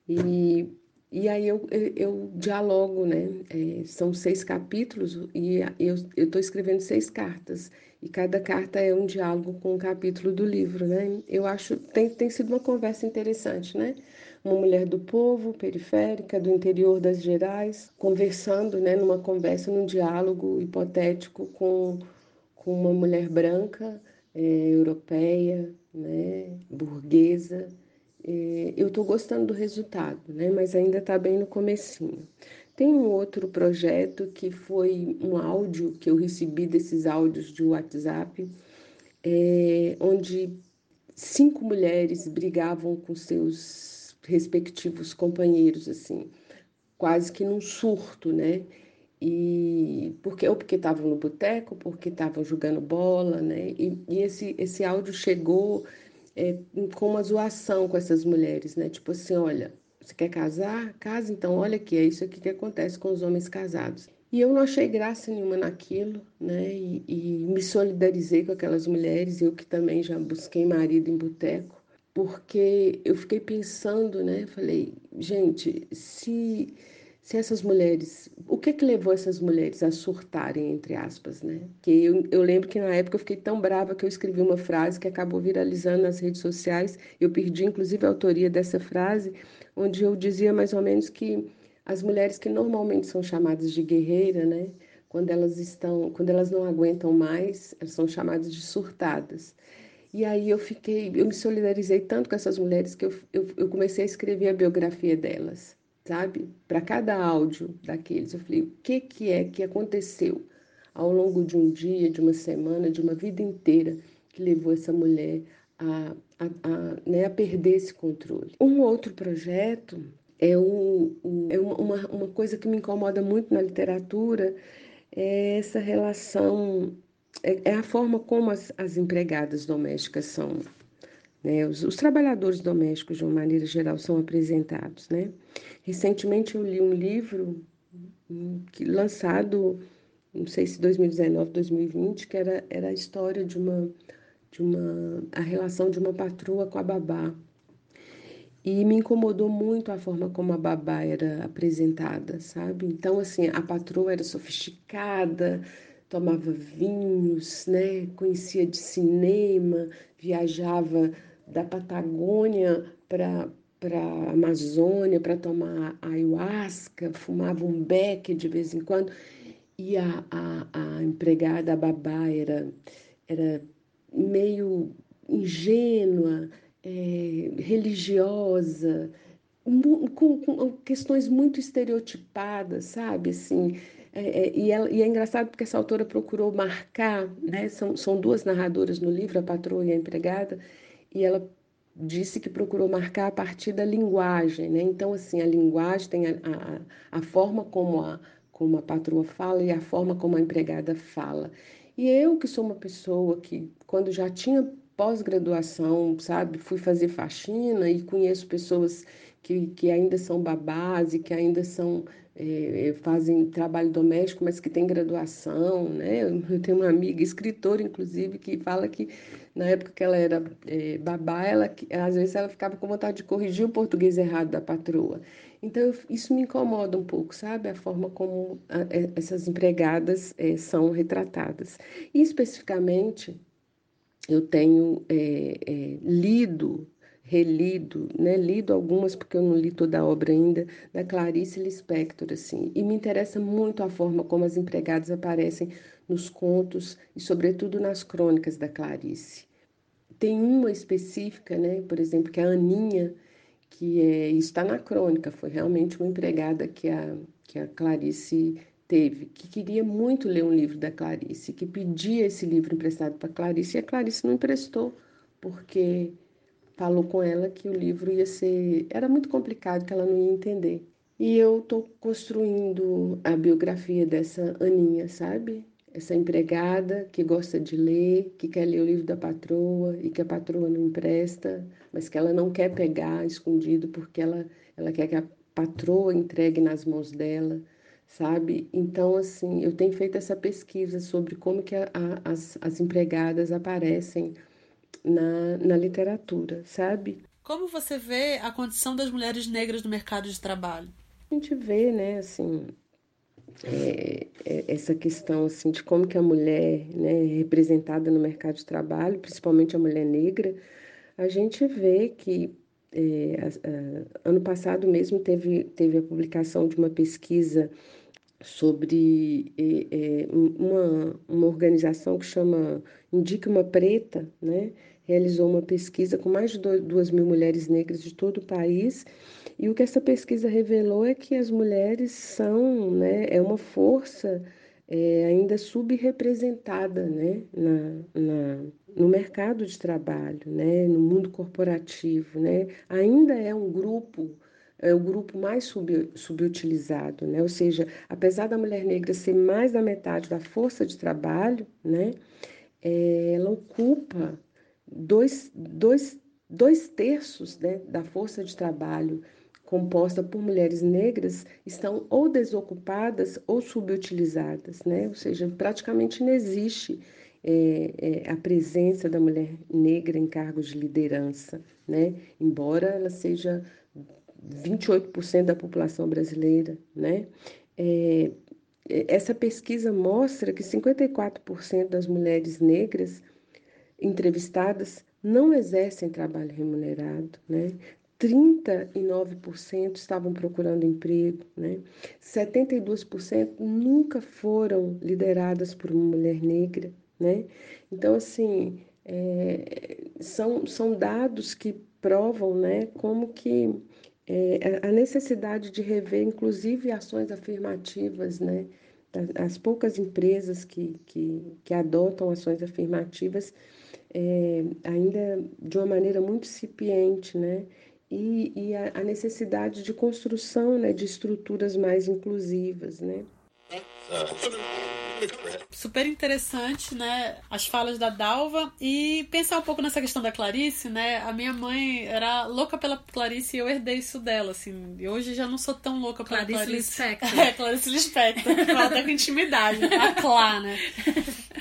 S10: E E aí eu, eu, eu dialogo, né? É, são seis capítulos e eu estou escrevendo seis cartas. E cada carta é um diálogo com um capítulo do livro, né? Eu acho tem tem sido uma conversa interessante, né? Uma mulher do povo, periférica, do interior das Gerais, conversando, né? Numa conversa, num diálogo hipotético com, com uma mulher branca, é, europeia, né? Burguesa é, eu estou gostando do resultado, né? mas ainda está bem no comecinho. Tem um outro projeto que foi um áudio que eu recebi desses áudios de WhatsApp, é, onde cinco mulheres brigavam com seus respectivos companheiros, assim, quase que num surto, né? E porque ou porque estavam no boteco, porque estavam jogando bola, né? E, e esse esse áudio chegou é, com uma zoação com essas mulheres, né? Tipo assim, olha, você quer casar? Casa, então olha aqui, é isso aqui que acontece com os homens casados. E eu não achei graça nenhuma naquilo, né? E, e me solidarizei com aquelas mulheres, eu que também já busquei marido em boteco, porque eu fiquei pensando, né? Falei, gente, se se essas mulheres, o que que levou essas mulheres a surtarem, entre aspas, né? Que eu, eu lembro que na época eu fiquei tão brava que eu escrevi uma frase que acabou viralizando nas redes sociais. Eu perdi inclusive a autoria dessa frase, onde eu dizia mais ou menos que as mulheres que normalmente são chamadas de guerreira, né? Quando elas estão, quando elas não aguentam mais, elas são chamadas de surtadas. E aí eu fiquei, eu me solidarizei tanto com essas mulheres que eu, eu, eu comecei a escrever a biografia delas sabe? Para cada áudio daqueles, eu falei, o que, que é que aconteceu ao longo de um dia, de uma semana, de uma vida inteira que levou essa mulher a, a, a, né, a perder esse controle. Um outro projeto é, um, um, é uma, uma coisa que me incomoda muito na literatura, é essa relação, é, é a forma como as, as empregadas domésticas são né? Os, os, trabalhadores domésticos, de uma maneira geral, são apresentados. Né? Recentemente eu li um livro hum, que, lançado, não sei se 2019, 2020, que era, era a história de uma, de uma a relação de uma patroa com a babá. E me incomodou muito a forma como a babá era apresentada, sabe? Então, assim, a patroa era sofisticada, tomava vinhos, né? Conhecia de cinema, viajava da Patagônia para para a Amazônia para tomar ayahuasca, fumava um beck de vez em quando. E a, a, a empregada, a babá, era, era meio ingênua, é, religiosa, com, com, questões muito estereotipadas, sabe? Assim, é, é, e, ela, e, é engraçado porque essa autora procurou marcar, né? São, são duas narradoras no livro, a patroa e a empregada, e ela disse que procurou marcar a partir da linguagem, né? Então, assim, a linguagem tem a, a, a forma como a, como a patroa fala e a forma como a empregada fala. E eu, que sou uma pessoa que, quando já tinha pós-graduação, sabe, fui fazer faxina e conheço pessoas que, que ainda são babás e que ainda são é, fazem trabalho doméstico, mas que têm graduação, né? Eu tenho uma amiga, escritora, inclusive, que fala que na época que ela era é, babá, ela, às vezes ela ficava com vontade de corrigir o português errado da patroa. Então, isso me incomoda um pouco, sabe? A forma como a, é, essas empregadas é, são retratadas. E, especificamente, eu tenho é, é, lido relido, né, lido algumas porque eu não li toda a obra ainda, da Clarice Lispector, assim, e me interessa muito a forma como as empregadas aparecem nos contos e sobretudo nas crônicas da Clarice. Tem uma específica, né, por exemplo, que é a Aninha, que é, está na crônica, foi realmente uma empregada que a, que a Clarice teve, que queria muito ler um livro da Clarice, que pedia esse livro emprestado para Clarice e a Clarice não emprestou, porque falou com ela que o livro ia ser. Era muito complicado, que ela não ia entender. E eu estou construindo a biografia dessa Aninha, sabe? Essa empregada que gosta de ler, que quer ler o livro da patroa e que a patroa não empresta, mas que ela não quer pegar escondido porque ela, ela quer que a patroa entregue nas mãos dela, sabe? Então, assim, eu tenho feito essa pesquisa sobre como que a, a, as, as empregadas aparecem na, na literatura, sabe?
S2: Como você vê a condição das mulheres negras no mercado de trabalho?
S10: a gente vê, né, assim, é, é, essa questão assim de como que a mulher né, é representada no mercado de trabalho, principalmente a mulher negra, a gente vê que é, a, a, ano passado mesmo teve, teve a publicação de uma pesquisa sobre é, é uma, uma organização que chama Indica uma Preta, né? realizou uma pesquisa com mais de duas mil mulheres negras de todo o país e o que essa pesquisa revelou é que as mulheres são, né, é uma força é, ainda subrepresentada né, na, na, no mercado de trabalho, né, no mundo corporativo. Né, ainda é um grupo é o grupo mais sub, subutilizado, né? Ou seja, apesar da mulher negra ser mais da metade da força de trabalho, né? É, ela ocupa dois, dois, dois terços né, da força de trabalho composta por mulheres negras estão ou desocupadas ou subutilizadas, né? Ou seja, praticamente não existe é, é, a presença da mulher negra em cargos de liderança, né? Embora ela seja 28% da população brasileira, né? É, essa pesquisa mostra que 54% das mulheres negras entrevistadas não exercem trabalho remunerado, né? 39% estavam procurando emprego, né? 72% nunca foram lideradas por uma mulher negra, né? Então, assim, é, são, são dados que provam, né, como que é, a necessidade de rever, inclusive, ações afirmativas, né? As poucas empresas que, que, que adotam ações afirmativas é, ainda de uma maneira muito incipiente, né? E, e a, a, necessidade de construção né, de estruturas mais inclusivas. Né?
S2: Super interessante, né? As falas da Dalva e pensar um pouco nessa questão da Clarice, né? A minha mãe era louca pela Clarice e eu herdei isso dela, assim. E hoje já não sou tão louca pela
S1: Clarice.
S2: Clarice
S1: Lispector. [laughs]
S2: É, Clarice Lispector. Ela tá com intimidade. [laughs] A Clá, né?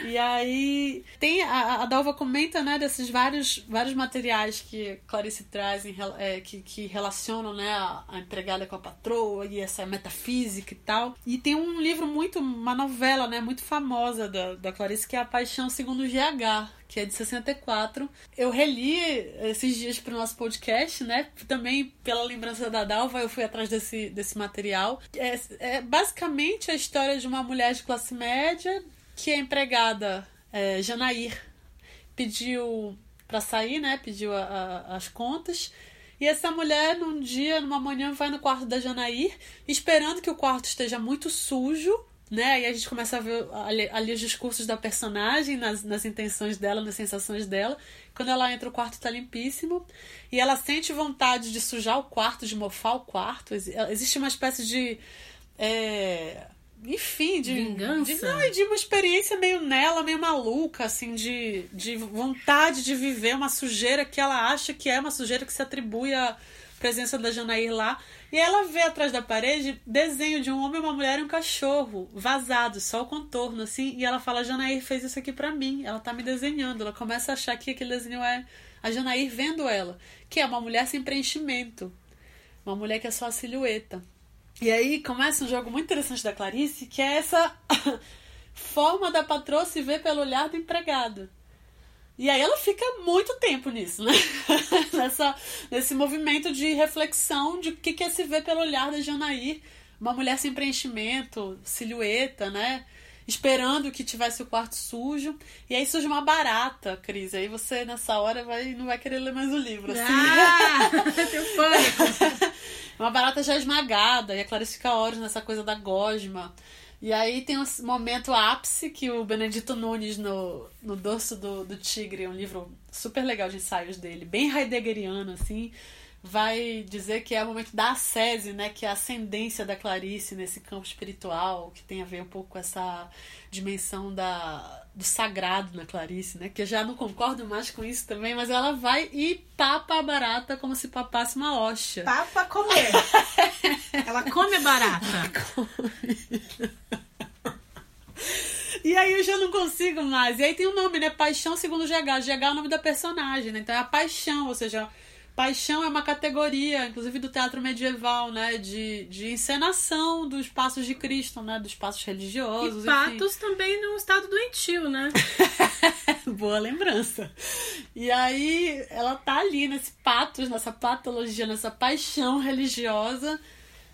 S2: E aí tem a, a Dalva comenta, né, desses vários, vários materiais que Clarice traz em, é, que, que relacionam, né, a, a empregada com a patroa e essa metafísica e tal. E tem um livro muito, uma novela, né, muito famosa da, da Clarice que é A Paixão Segundo GH, que é de 64. Eu reli esses dias para o nosso podcast, né? Também pela lembrança da Dalva, eu fui atrás desse, desse material. É, é basicamente a história de uma mulher de classe média que a empregada é, Janair pediu para sair, né? Pediu a, a, as contas. E essa mulher, num dia, numa manhã, vai no quarto da Janair, esperando que o quarto esteja muito sujo, né? E a gente começa a ver ali, ali os discursos da personagem, nas, nas intenções dela, nas sensações dela. Quando ela entra, o quarto está limpíssimo. E ela sente vontade de sujar o quarto, de mofar o quarto. Existe uma espécie de. É, enfim, de.
S1: Vingança?
S2: De, não, de uma experiência meio nela, meio maluca, assim, de, de vontade de viver uma sujeira que ela acha que é uma sujeira que se atribui à presença da Janair lá. E ela vê atrás da parede desenho de um homem, uma mulher e um cachorro, vazado, só o contorno, assim. E ela fala: Janair fez isso aqui para mim, ela tá me desenhando. Ela começa a achar que aquele desenho é a Janair vendo ela, que é uma mulher sem preenchimento. Uma mulher que é só a silhueta. E aí começa um jogo muito interessante da Clarice, que é essa [coughs] forma da patroa se ver pelo olhar do empregado. E aí ela fica muito tempo nisso, né? [laughs] Nessa, nesse movimento de reflexão de o que é se ver pelo olhar da Janair, uma mulher sem preenchimento, silhueta, né? Esperando que tivesse o quarto sujo. E aí surge uma barata, Cris. Aí você, nessa hora, vai, não vai querer ler mais o livro. Assim.
S1: Ah, [laughs] tenho pânico. [laughs]
S2: Uma barata já esmagada, e a Clarice fica horas nessa coisa da gosma. E aí tem um momento ápice que o Benedito Nunes, no, no Dorso do, do Tigre, um livro super legal de ensaios dele, bem heideggeriano, assim, vai dizer que é o momento da ascese, né, que é a ascendência da Clarice nesse campo espiritual, que tem a ver um pouco com essa dimensão da, do sagrado na Clarice, né, que eu já não concordo mais com isso também, mas ela vai e papa a barata como se papasse uma hóstia.
S1: Papa comer. [laughs] ela come barata. [laughs]
S2: E aí eu já não consigo mais. E aí tem o um nome, né? Paixão segundo GH. GH é o nome da personagem, né? Então é a paixão, ou seja, Paixão é uma categoria, inclusive do teatro medieval, né? De, de encenação dos passos de Cristo, né? Dos passos religiosos.
S1: E patos enfim. também no estado doentio, né? [laughs]
S2: Boa lembrança. E aí ela tá ali nesse patos, nessa patologia, nessa paixão religiosa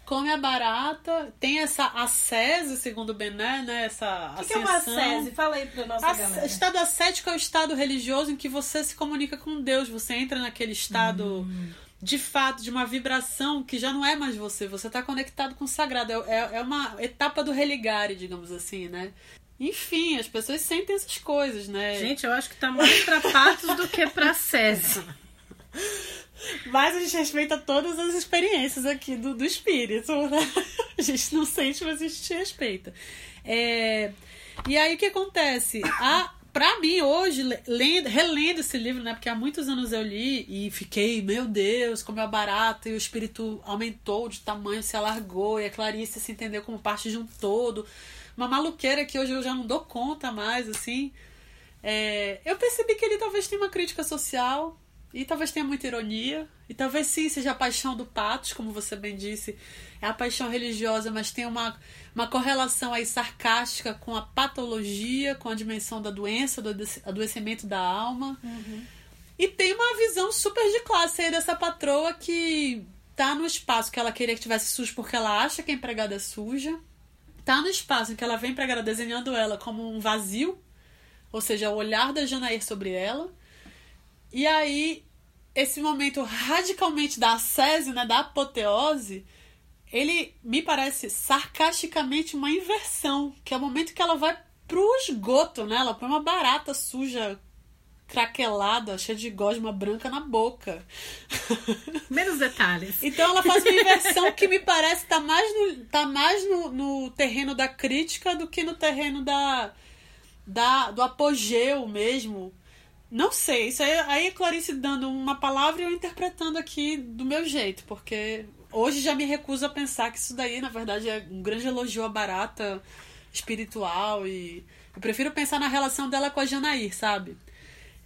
S2: come a barata, tem essa ascese, segundo o Bené, né? Essa
S1: O que, que, é uma ascese? Fala aí pra nossa a, galera.
S2: Estado ascético é o estado religioso em que você se comunica com Deus, você entra naquele estado... Hum. De fato, de uma vibração que já não é mais você, você está conectado com o sagrado. É, é, é uma etapa do religare, digamos assim, né? Enfim, as pessoas sentem essas coisas, né?
S1: Gente, eu acho que tá mais pra patos do que pra sese. [laughs]
S2: Mas a gente respeita todas as experiências aqui do, do espírito. Né? A gente não sente, mas a gente respeita. É... E aí o que acontece? A, pra mim, hoje, lendo, relendo esse livro, né? Porque há muitos anos eu li e fiquei, meu Deus, como é barato, e o espírito aumentou de tamanho, se alargou, e a Clarice se entendeu como parte de um todo. Uma maluqueira que hoje eu já não dou conta mais, assim. É... eu percebi que ele talvez tenha uma crítica social e talvez tenha muita ironia. E talvez sim seja a paixão do Patos, como você bem disse. É a paixão religiosa, mas tem uma, uma correlação aí sarcástica com a patologia, com a dimensão da doença, do adoecimento da alma. Uhum. E tem uma visão super de classe aí dessa patroa que tá no espaço que ela queria que tivesse sujo porque ela acha que a empregada é suja. Tá no espaço em que ela vem empregada desenhando ela como um vazio, ou seja, o olhar da Janair sobre ela e aí, esse momento radicalmente da ascese, né, da apoteose, ele me parece sarcasticamente uma inversão, que é o momento que ela vai pro esgoto, né? Ela põe uma barata suja, craquelada, cheia de gosma branca na boca. [laughs]
S1: Menos detalhes.
S2: Então ela faz uma inversão que me parece tá mais no, tá mais no, no terreno da crítica do que no terreno da, da do apogeu mesmo não sei, isso aí, aí é Clarice dando uma palavra e eu interpretando aqui do meu jeito, porque hoje já me recuso a pensar que isso daí, na verdade, é um grande elogio à barata espiritual e eu prefiro pensar na relação dela com a Janair, sabe?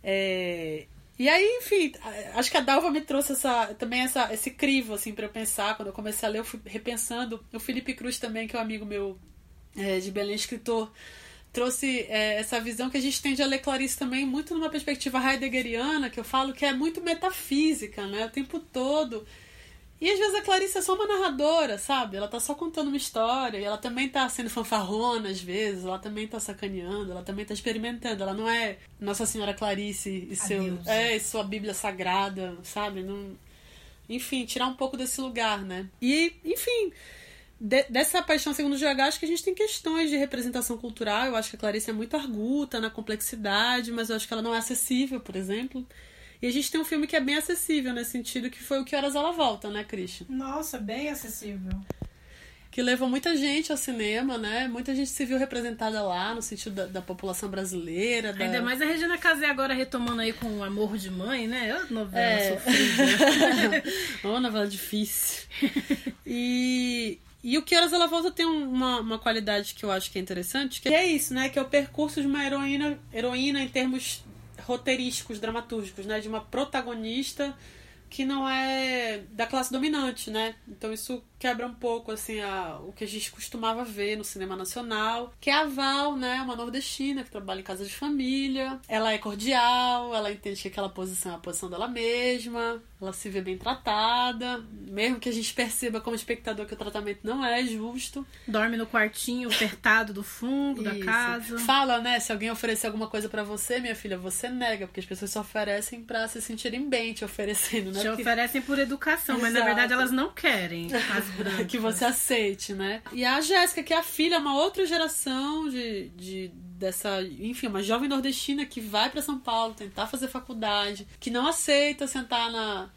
S2: É... E aí, enfim, acho que a Dalva me trouxe essa, também essa, esse crivo, assim, para eu pensar. Quando eu comecei a ler, eu fui repensando. O Felipe Cruz também, que é um amigo meu é, de Belém, escritor, trouxe é, essa visão que a gente tende a ler Clarice também muito numa perspectiva heideggeriana, que eu falo que é muito metafísica, né? O tempo todo. E às vezes a Clarice é só uma narradora, sabe? Ela tá só contando uma história, e ela também tá sendo fanfarrona às vezes, ela também tá sacaneando, ela também tá experimentando. Ela não é Nossa Senhora Clarice e, seu, é, e sua Bíblia Sagrada, sabe? Não... Enfim, tirar um pouco desse lugar, né? E, enfim, de, dessa paixão segundo o GH, acho que a gente tem questões de representação cultural. Eu acho que a Clarice é muito arguta na complexidade, mas eu acho que ela não é acessível, por exemplo. E a gente tem um filme que é bem acessível nesse sentido, que foi o Que Horas Ela Volta, né, Christian?
S1: Nossa, bem acessível.
S2: Que levou muita gente ao cinema, né? Muita gente se viu representada lá, no sentido da, da população brasileira. Da...
S1: Ainda mais a Regina Casé agora retomando aí com o Amor de Mãe, né? Ô, novela é. sofrida. [laughs]
S2: Ô, novela difícil. [laughs] E, e o Que Horas Ela Volta tem uma, uma qualidade que eu acho que é interessante, que é isso, né? Que é o percurso de uma heroína, heroína em termos roteirísticos, dramatúrgicos, né? De uma protagonista que não é da classe dominante, né? Então isso quebra um pouco assim a, o que a gente costumava ver no cinema nacional, que é a Val, né, uma nordestina que trabalha em casa de família. Ela é cordial, ela entende que aquela posição é a posição dela mesma, ela se vê bem tratada, mesmo que a gente perceba como espectador que o tratamento não é justo.
S1: Dorme no quartinho apertado do fundo Isso. da casa.
S2: Fala, né, se alguém oferecer alguma coisa para você, minha filha, você nega, porque as pessoas só oferecem para se sentirem bem te oferecendo, né?
S1: Te
S2: porque...
S1: oferecem por educação, Exato. mas na verdade elas não querem.
S2: Que você aceite, né? E a Jéssica, que é a filha, uma outra geração de, de dessa, enfim, uma jovem nordestina que vai para São Paulo tentar fazer faculdade, que não aceita sentar na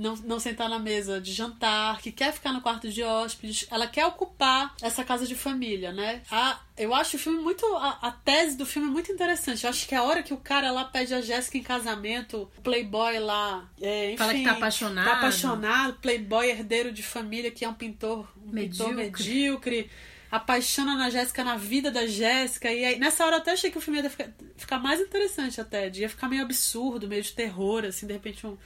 S2: não, não sentar na mesa de jantar, que quer ficar no quarto de hóspedes, ela quer ocupar essa casa de família, né? A, eu acho o filme muito. A, a, tese do filme é muito interessante. Eu acho que a hora que o cara lá pede a Jéssica em casamento, o playboy lá. É, enfim,
S1: Fala que tá apaixonado.
S2: Tá apaixonado, playboy herdeiro de família, que é um pintor, um medíocre. pintor medíocre apaixona na Jéssica, na vida da Jéssica. E aí, nessa hora eu até achei que o filme ia ficar, ficar mais interessante até. Ia ficar meio absurdo, meio de terror, assim, de repente um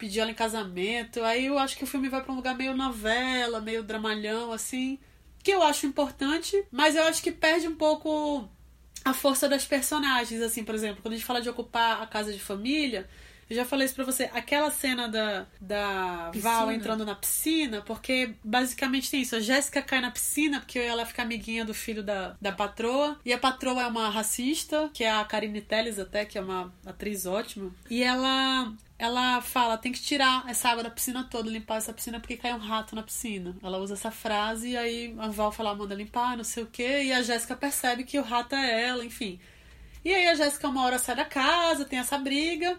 S2: pedir ela em casamento. Aí eu acho que o filme vai pra um lugar meio novela, meio dramalhão, assim. Que eu acho importante, mas eu acho que perde um pouco a força das personagens, assim, por exemplo, quando a gente fala de ocupar a casa de família, eu já falei isso pra você, aquela cena da, da Val entrando na piscina, porque basicamente tem isso, a Jéssica cai na piscina porque ela fica amiguinha do filho da, da patroa, e a patroa é uma racista, que é a Karine Telles até, que é uma atriz ótima, e ela ela fala, tem que tirar essa água da piscina toda, limpar essa piscina porque cai um rato na piscina. Ela usa essa frase e aí a Val fala, manda limpar, não sei o que, e a Jéssica percebe que o rato é ela, enfim. E aí a Jéssica uma hora sai da casa, tem essa briga,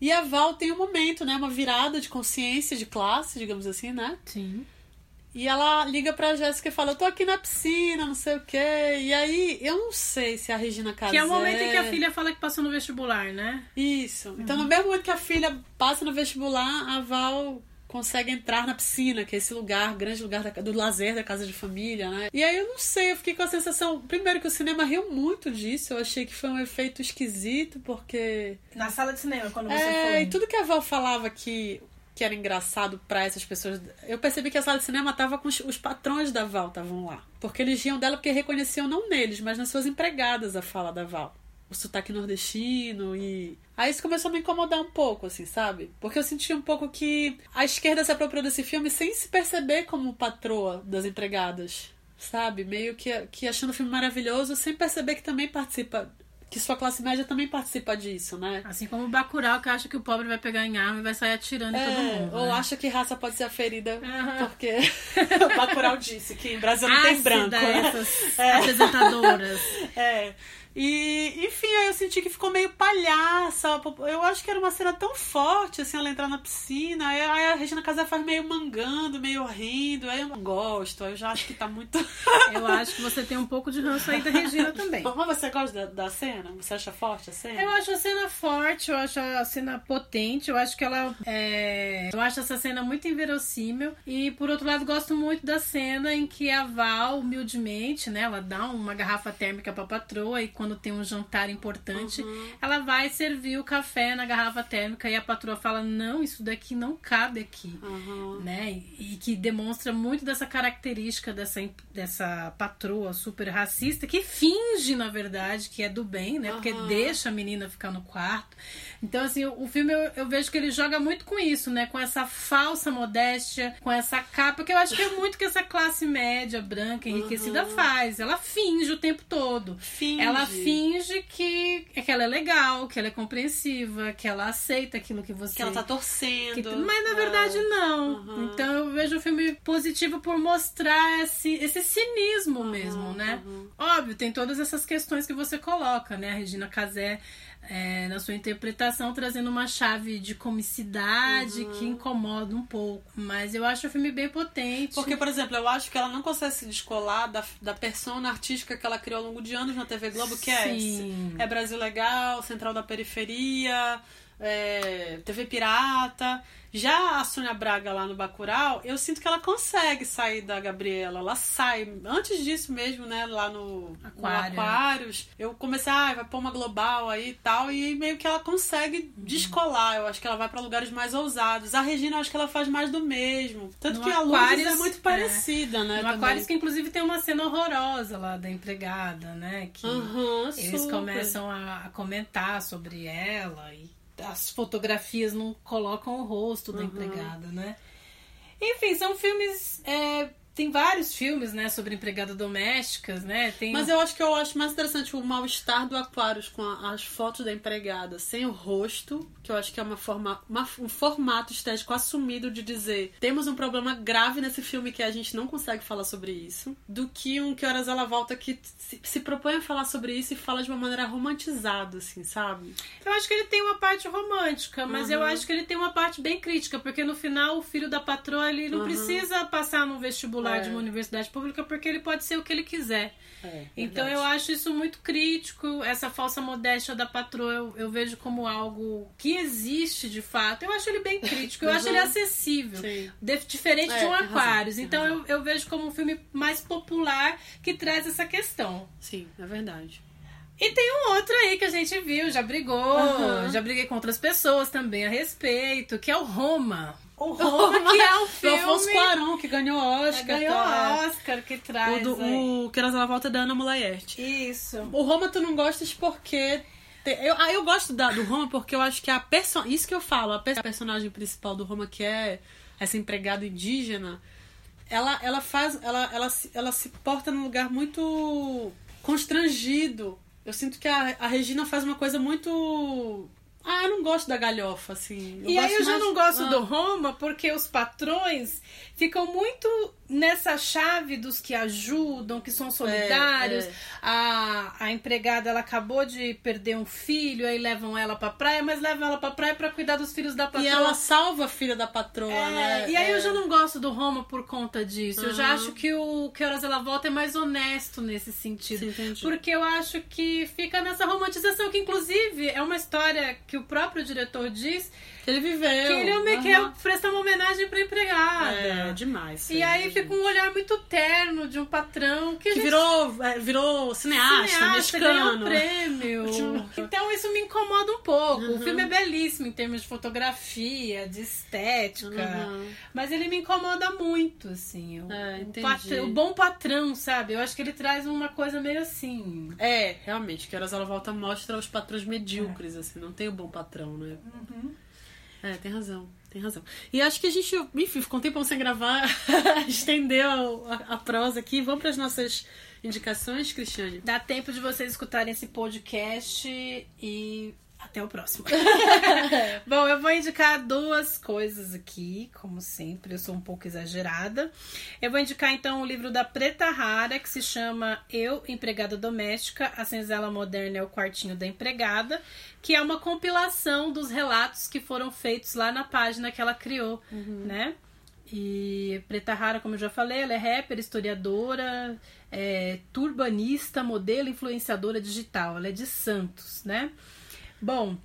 S2: e a Val tem um momento, né, uma virada de consciência, de classe, digamos assim, né?
S1: Sim.
S2: E ela liga pra Jéssica e fala, eu tô aqui na piscina, não sei o quê. E aí, eu não sei se a Regina Casé...
S1: Que é o momento em que a filha fala que passou no vestibular, né?
S2: Isso. Então, no mesmo momento que a filha passa no vestibular, a Val consegue entrar na piscina, que é esse lugar, grande lugar da- do lazer da casa de família, né? E aí eu não sei, eu fiquei com a sensação, primeiro que o cinema riu muito disso, eu achei que foi um efeito esquisito, porque
S1: Na sala de cinema, quando você
S2: é,
S1: foi.
S2: e tudo que a Val falava que, que era engraçado pra essas pessoas. Eu percebi que a sala de cinema tava com os, os patrões da Val, estavam lá. Porque eles riam dela porque reconheciam não neles, mas nas suas empregadas a fala da Val. O sotaque nordestino e. Aí isso começou a me incomodar um pouco, assim, sabe? Porque eu senti um pouco que a esquerda se apropriou desse filme sem se perceber como patroa das empregadas. Sabe? Meio que, que achando o filme maravilhoso sem perceber que também participa. Que sua classe média também participa disso, né?
S1: Assim como o Bacurau, que acha que o pobre vai pegar em arma e vai sair atirando em todo
S2: É,
S1: mundo.
S2: ou
S1: né?
S2: acha que raça pode ser aferida
S1: Aham.
S2: porque [laughs] o Bacurau disse que em Brasil não tem
S1: Ácida,
S2: branco. né?
S1: essas
S2: É.
S1: apresentadoras. [laughs]
S2: É. E, enfim, aí eu senti que ficou meio palhaça. Eu acho que era uma cena tão forte, assim, ela entrar na piscina. Aí, aí a Regina Casé faz meio mangando, meio rindo. Aí eu não gosto. Eu já acho que tá muito. [laughs]
S1: Eu acho que você tem um pouco de ranço aí da Regina também.
S2: Mas você gosta da, da cena? Você acha forte a cena?
S1: Eu acho a cena forte, eu acho a cena potente, eu acho que ela. é, Eu acho essa cena muito inverossímil. E por outro lado, gosto muito da cena em que a Val, humildemente, né? Ela dá uma garrafa térmica pra patroa e quando tem um jantar importante, ela vai servir o café na garrafa térmica e a patroa fala: Não, isso daqui não cabe aqui. Né? E que demonstra muito dessa característica dessa, dessa patroa super racista que finge, na verdade, que é do bem, né? Porque
S2: Aham.
S1: deixa a menina ficar no quarto. Então, assim, o, o filme eu, eu vejo que ele joga muito com isso, né? Com essa falsa modéstia, com essa capa, que eu acho que é muito que essa classe média, branca, enriquecida faz. Ela finge o tempo todo.
S2: Finge.
S1: Ela finge que, que ela é legal, que ela é compreensiva, que ela aceita aquilo que você
S2: Que ela tá torcendo.
S1: que- mas na verdade não. Então eu vejo o filme positivo por mostrar esse, esse cinismo mesmo, né? Óbvio, tem todas essas questões que você coloca, né? A Regina Casé, é, na sua interpretação, trazendo uma chave de comicidade que incomoda um pouco. Mas eu acho o filme bem potente.
S2: Porque, por exemplo, eu acho que ela não consegue se descolar da, da persona artística que ela criou ao longo de anos na TV Globo, que é,
S1: Sim.
S2: é Brasil Legal, Central da Periferia, é, TV Pirata. Já a Sônia Braga lá no Bacurau, eu sinto que ela consegue sair da Gabriela. Ela sai. Antes disso mesmo, né? Lá no,
S1: Aquário.
S2: no Aquários, eu comecei, ah, vai pôr uma global aí e tal. E meio que ela consegue descolar. Eu acho que ela vai pra lugares mais ousados. A Regina, eu acho que ela faz mais do mesmo. Tanto
S1: No
S2: que a Lourdes é muito
S1: é.
S2: parecida, né?
S1: No
S2: também.
S1: Aquários, que inclusive tem uma cena horrorosa lá da empregada, né? Que
S2: Aham,
S1: eles
S2: super.
S1: começam a comentar sobre ela e as fotografias não colocam o rosto da
S2: Uhum.
S1: empregada, né? Enfim, são filmes. é, tem vários filmes, né, sobre empregadas domésticas, né? Tem
S2: Mas eu acho que eu acho mais interessante o mal-estar do Aquários com a- as fotos da empregada sem o rosto, que eu acho que é uma forma, uma- um formato estético assumido de dizer temos um problema grave nesse filme que a gente não consegue falar sobre isso, do que um Que Horas Ela Volta que se, se propõe a falar sobre isso e fala de uma maneira romantizada, assim, sabe?
S1: Eu acho que ele tem uma parte romântica, mas eu
S2: Uhum.
S1: acho que ele tem uma parte bem crítica, porque no final o filho da patroa ele não
S2: Uhum.
S1: precisa passar no vestibular
S2: É.
S1: de uma universidade pública porque ele pode ser o que ele quiser.
S2: É,
S1: Então
S2: verdade.
S1: eu acho isso muito crítico, essa falsa modéstia da patroa eu, eu vejo como algo que existe de fato. Eu acho ele bem crítico, eu acho
S2: Uhum.
S1: ele acessível, de- diferente
S2: É,
S1: de um
S2: razão,
S1: Aquários. Então eu, eu vejo como um filme mais popular que traz essa questão.
S2: Sim, é verdade.
S1: E tem um outro aí que a gente viu, já brigou,
S2: Aham.
S1: já briguei com outras pessoas também a respeito, que é o Roma.
S2: O [laughs]
S1: Roma, que é um filme.
S2: Do Afonso Cuarón, que ganhou Oscar.
S1: Ganhou
S2: tá?
S1: Oscar, que traz.
S2: O, do, o Queiroz ela volta da Ana Mulaerte.
S1: Isso.
S2: O Roma tu não gostas porque. Eu, ah, eu gosto da- do Roma porque eu acho que a perso... Isso que eu falo, a, a personagem principal do Roma, que é essa empregada indígena, ela, ela faz. Ela, ela, se, ela se porta num lugar muito constrangido. Eu sinto que a, a Regina faz uma coisa muito. Ah, eu não gosto da galhofa, assim.
S1: e aí eu já
S2: mais-
S1: não gosto
S2: Ah.
S1: do Roma porque os patrões ficam muito nessa chave dos que ajudam, que são solidários.
S2: é.
S1: A, a empregada ela acabou de perder um filho, aí levam ela pra praia, mas levam ela pra praia pra cuidar dos filhos da patroa.
S2: E ela salva a filha da patroa,
S1: É,
S2: né?
S1: E aí
S2: É.
S1: eu já não gosto do Roma por conta disso. Eu já acho que o Que Horas Ela Volta é mais honesto nesse sentido.
S2: Sim.
S1: Porque eu acho que fica nessa romantização, que inclusive é uma história que o próprio diretor diz
S2: Que ele viveu.
S1: que ele é
S2: Aham.
S1: quer prestar uma homenagem pra empregada.
S2: É, demais.
S1: E aí fica um olhar muito terno de um patrão que,
S2: Que
S1: gente-
S2: virou, é, virou cineasta,
S1: cineasta, ganhou um
S2: mexicano.
S1: prêmio. [laughs] Então isso me incomoda um pouco. O
S2: Uhum.
S1: filme é belíssimo em termos de fotografia, de estética,
S2: Uhum.
S1: mas ele me incomoda muito, assim. O,
S2: É,
S1: o o bom patrão, sabe? Eu acho que ele traz uma coisa meio assim.
S2: É, realmente, que Horas Ela Volta mostra os patrões medíocres, assim, não tem o bom patrão, né?
S1: Uhum.
S2: É, tem razão, tem razão. E acho que a gente, enfim, ficou um tempão sem gravar, [laughs] estendeu a, a prosa aqui. Vamos para as nossas indicações, Cristiane?
S1: Dá tempo de vocês escutarem esse podcast e até o próximo. [laughs] Bom, eu vou indicar duas coisas aqui, como sempre, eu sou um pouco exagerada. Eu vou indicar então o livro da Preta Rara, que se chama Eu, Empregada Doméstica, a Senzala Moderna é o Quartinho da Empregada, que é uma compilação dos relatos que foram feitos lá na página que ela criou, né? E Preta Rara, como eu já falei, ela é rapper, historiadora, é, turbanista, modelo, influenciadora digital. Ela é de Santos, né? Bom,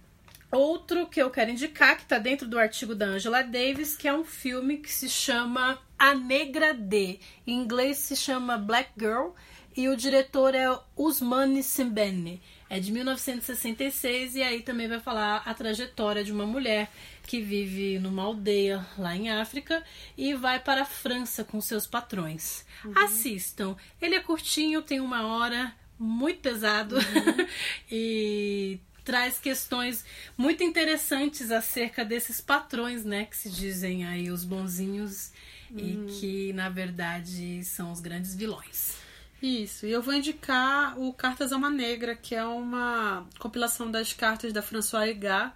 S1: outro que eu quero indicar, que tá dentro do artigo da Angela Davis, que é um filme que se chama A Negra D. Em inglês se chama Black Girl. E o diretor é Usmane Simbene. É de 1966 e aí também vai falar a trajetória de uma mulher que vive numa aldeia lá em África e vai para a França com seus patrões. Assistam. Ele é curtinho, tem uma hora, muito pesado [laughs] e traz questões muito interessantes acerca desses patrões, né, que se dizem aí os bonzinhos e que na verdade são os grandes vilões.
S2: Isso, e eu vou indicar o Cartas a uma Negra, que é uma compilação das cartas da Françoise Egar,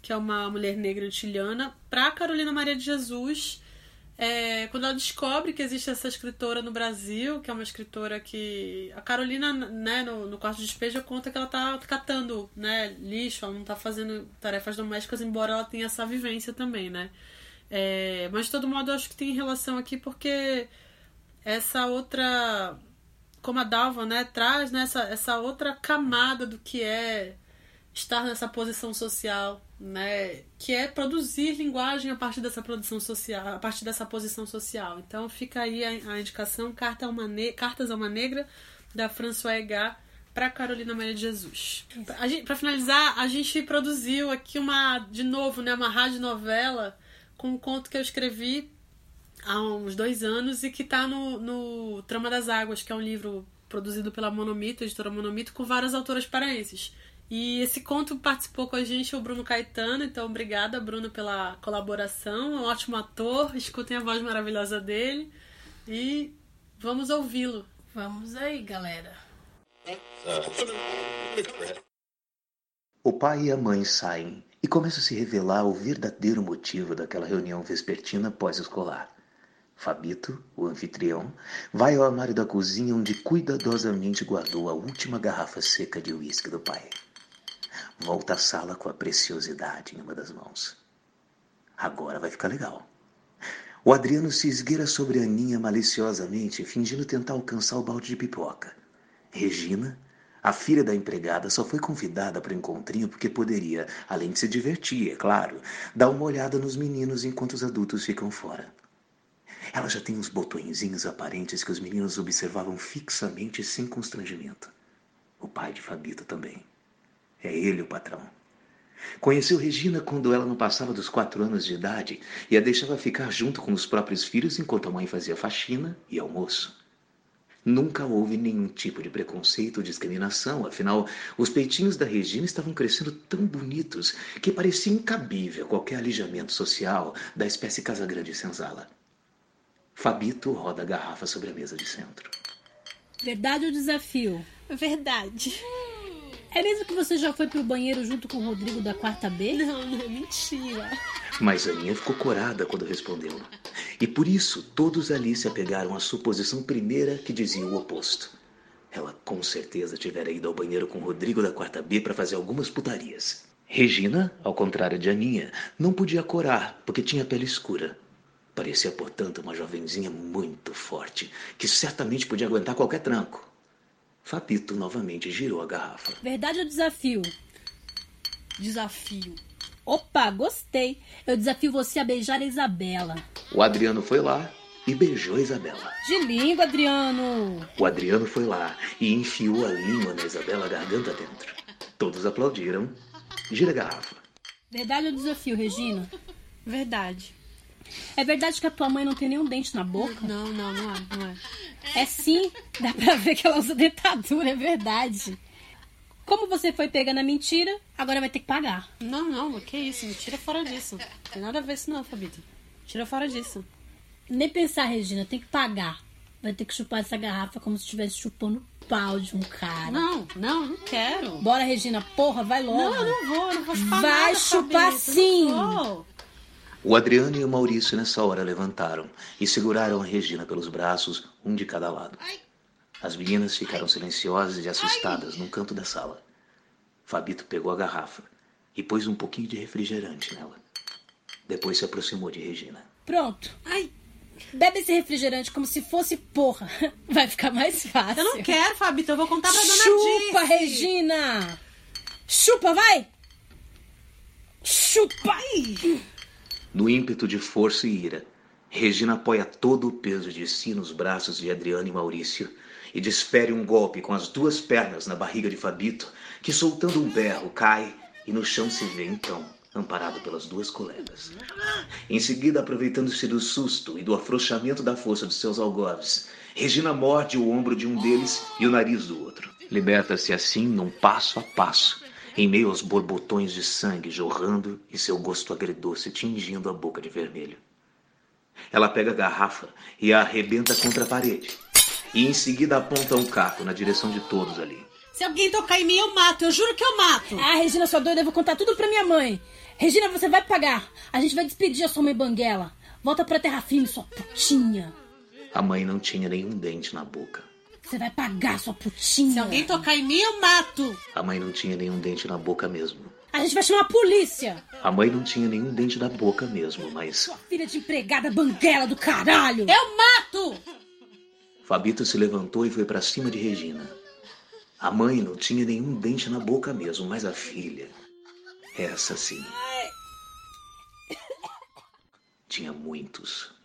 S2: que é uma mulher negra chilena, para Carolina Maria de Jesus. É, quando ela descobre que existe essa escritora no Brasil, que é uma escritora que. A Carolina, né, no, no quarto de despejo, conta que ela tá catando né, lixo, ela não tá fazendo tarefas domésticas, embora ela tenha essa vivência também, né? É, mas de todo modo, acho que tem relação aqui porque essa outra como a Dalva, né, traz né, essa, essa outra camada do que é estar nessa posição social, né, que é produzir linguagem a partir dessa produção social, a partir dessa posição social. Então fica aí a, a indicação Carta a uma Ne- Cartas a uma Negra da François Egar para Carolina Maria de Jesus. Para finalizar, a gente produziu aqui uma de novo, né, uma rádio novela com um conto que eu escrevi há uns dois anos e que está no, no Trama das Águas, que é um livro produzido pela Monomito, editora Monomito, com várias autoras paraenses. E esse conto participou com a gente o Bruno Caetano, então obrigada, Bruno, pela colaboração. É um ótimo ator, escutem a voz maravilhosa dele e vamos ouvi-lo.
S1: Vamos aí, galera.
S11: O pai e a mãe saem e começa a se revelar o verdadeiro motivo daquela reunião vespertina pós-escolar. Fabito, o anfitrião, vai ao armário da cozinha onde cuidadosamente guardou a última garrafa seca de uísque do pai. Volta à sala com a preciosidade em uma das mãos. Agora vai ficar legal. O Adriano se esgueira sobre a Aninha maliciosamente, fingindo tentar alcançar o balde de pipoca. Regina, a filha da empregada, só foi convidada para o encontrinho porque poderia, além de se divertir, é claro, dar uma olhada nos meninos enquanto os adultos ficam fora. Ela já tem uns botõezinhos aparentes que os meninos observavam fixamente sem constrangimento. O pai de Fabito também. É ele o patrão. Conheceu Regina quando ela não passava dos quatro anos de idade e a deixava ficar junto com os próprios filhos enquanto a mãe fazia faxina e almoço. Nunca houve nenhum tipo de preconceito ou discriminação, afinal, os peitinhos da Regina estavam crescendo tão bonitos que parecia incabível qualquer alijamento social da espécie Casagrande Senzala. Fabito roda a garrafa sobre a mesa de centro.
S1: Verdade ou desafio?
S2: Verdade.
S1: É mesmo que você já foi pro banheiro junto com o Rodrigo da quarta B?
S2: Não, não, mentira.
S11: Mas Aninha ficou corada quando respondeu. E por isso todos ali se apegaram à suposição primeira que dizia o oposto. Ela com certeza tivera ido ao banheiro com o Rodrigo da quarta B para fazer algumas putarias. Regina, ao contrário de Aninha, não podia corar porque tinha pele escura. Parecia, portanto, uma jovenzinha muito forte, que certamente podia aguentar qualquer tranco. Fabito novamente girou a garrafa.
S1: Verdade ou desafio?
S2: Desafio.
S1: Opa, gostei. Eu desafio você a beijar a Isabela.
S11: O Adriano foi lá e beijou a Isabela.
S1: De língua, Adriano.
S11: O Adriano foi lá e enfiou a língua na Isabela garganta dentro. Todos aplaudiram. Gira a garrafa.
S1: Verdade ou desafio, Regina?
S2: Verdade.
S1: É verdade que a tua mãe não tem nenhum dente na boca?
S2: Não, não, não é, não é.
S1: É sim, dá pra ver que ela usa dentadura, é verdade. Como você foi pega na mentira, agora vai ter que pagar.
S2: Não, não, que isso, me tira fora disso. Não tem nada a ver isso não, Fabito. Tira fora disso.
S1: Nem pensar, Regina, tem que pagar. Vai ter que chupar essa garrafa como se estivesse chupando pau de um cara.
S2: Não, não, não quero.
S1: Bora, Regina, porra, vai logo.
S2: Não, eu não vou, não vou chupar
S1: Vai
S2: nada,
S1: chupar
S2: Fabito,
S1: sim.
S2: não vou.
S11: O Adriano e o Maurício nessa hora levantaram e seguraram a Regina pelos braços, um de cada lado. As meninas ficaram silenciosas e assustadas num canto da sala. Fabito pegou a garrafa e pôs um pouquinho de refrigerante nela. Depois se aproximou de Regina.
S1: Pronto. Ai. Bebe esse refrigerante como se fosse porra. [laughs] Vai ficar mais fácil.
S2: Eu não quero, Fabito, eu vou contar pra dona
S1: Chupa,
S2: Dirce.
S1: Regina! Chupa, vai! Chupa! Ai.
S11: No ímpeto de força e ira, Regina apoia todo o peso de si nos braços de Adriano e Maurício e desfere um golpe com as duas pernas na barriga de Fabito, que soltando um berro cai e no chão se vê então, amparado pelas duas colegas. Em seguida, aproveitando-se do susto e do afrouxamento da força de seus algozes, Regina morde o ombro de um deles e o nariz do outro. Liberta-se assim num passo a passo, em meio aos borbotões de sangue jorrando e seu gosto agridoce tingindo a boca de vermelho. Ela pega a garrafa e a arrebenta contra a parede. E em seguida aponta um caco na direção de todos ali.
S2: Se alguém tocar em mim, eu mato. Eu juro que eu mato.
S1: Ah, Regina, sua doida, eu vou contar tudo pra minha mãe. Regina, você vai pagar. A gente vai despedir a sua mãe banguela. Volta pra terra firme, sua putinha.
S11: A mãe não tinha nenhum dente na boca.
S1: Você vai pagar, sua putinha.
S2: Se alguém tocar em mim, eu mato.
S11: A mãe não tinha nenhum dente na boca mesmo.
S1: A gente vai chamar a polícia.
S11: A mãe não tinha nenhum dente na boca mesmo, mas
S1: Sua filha de empregada banguela do caralho.
S2: Eu mato!
S11: Fabito se levantou e foi para cima de Regina. A mãe não tinha nenhum dente na boca mesmo, mas a filha, essa sim, tinha muitos.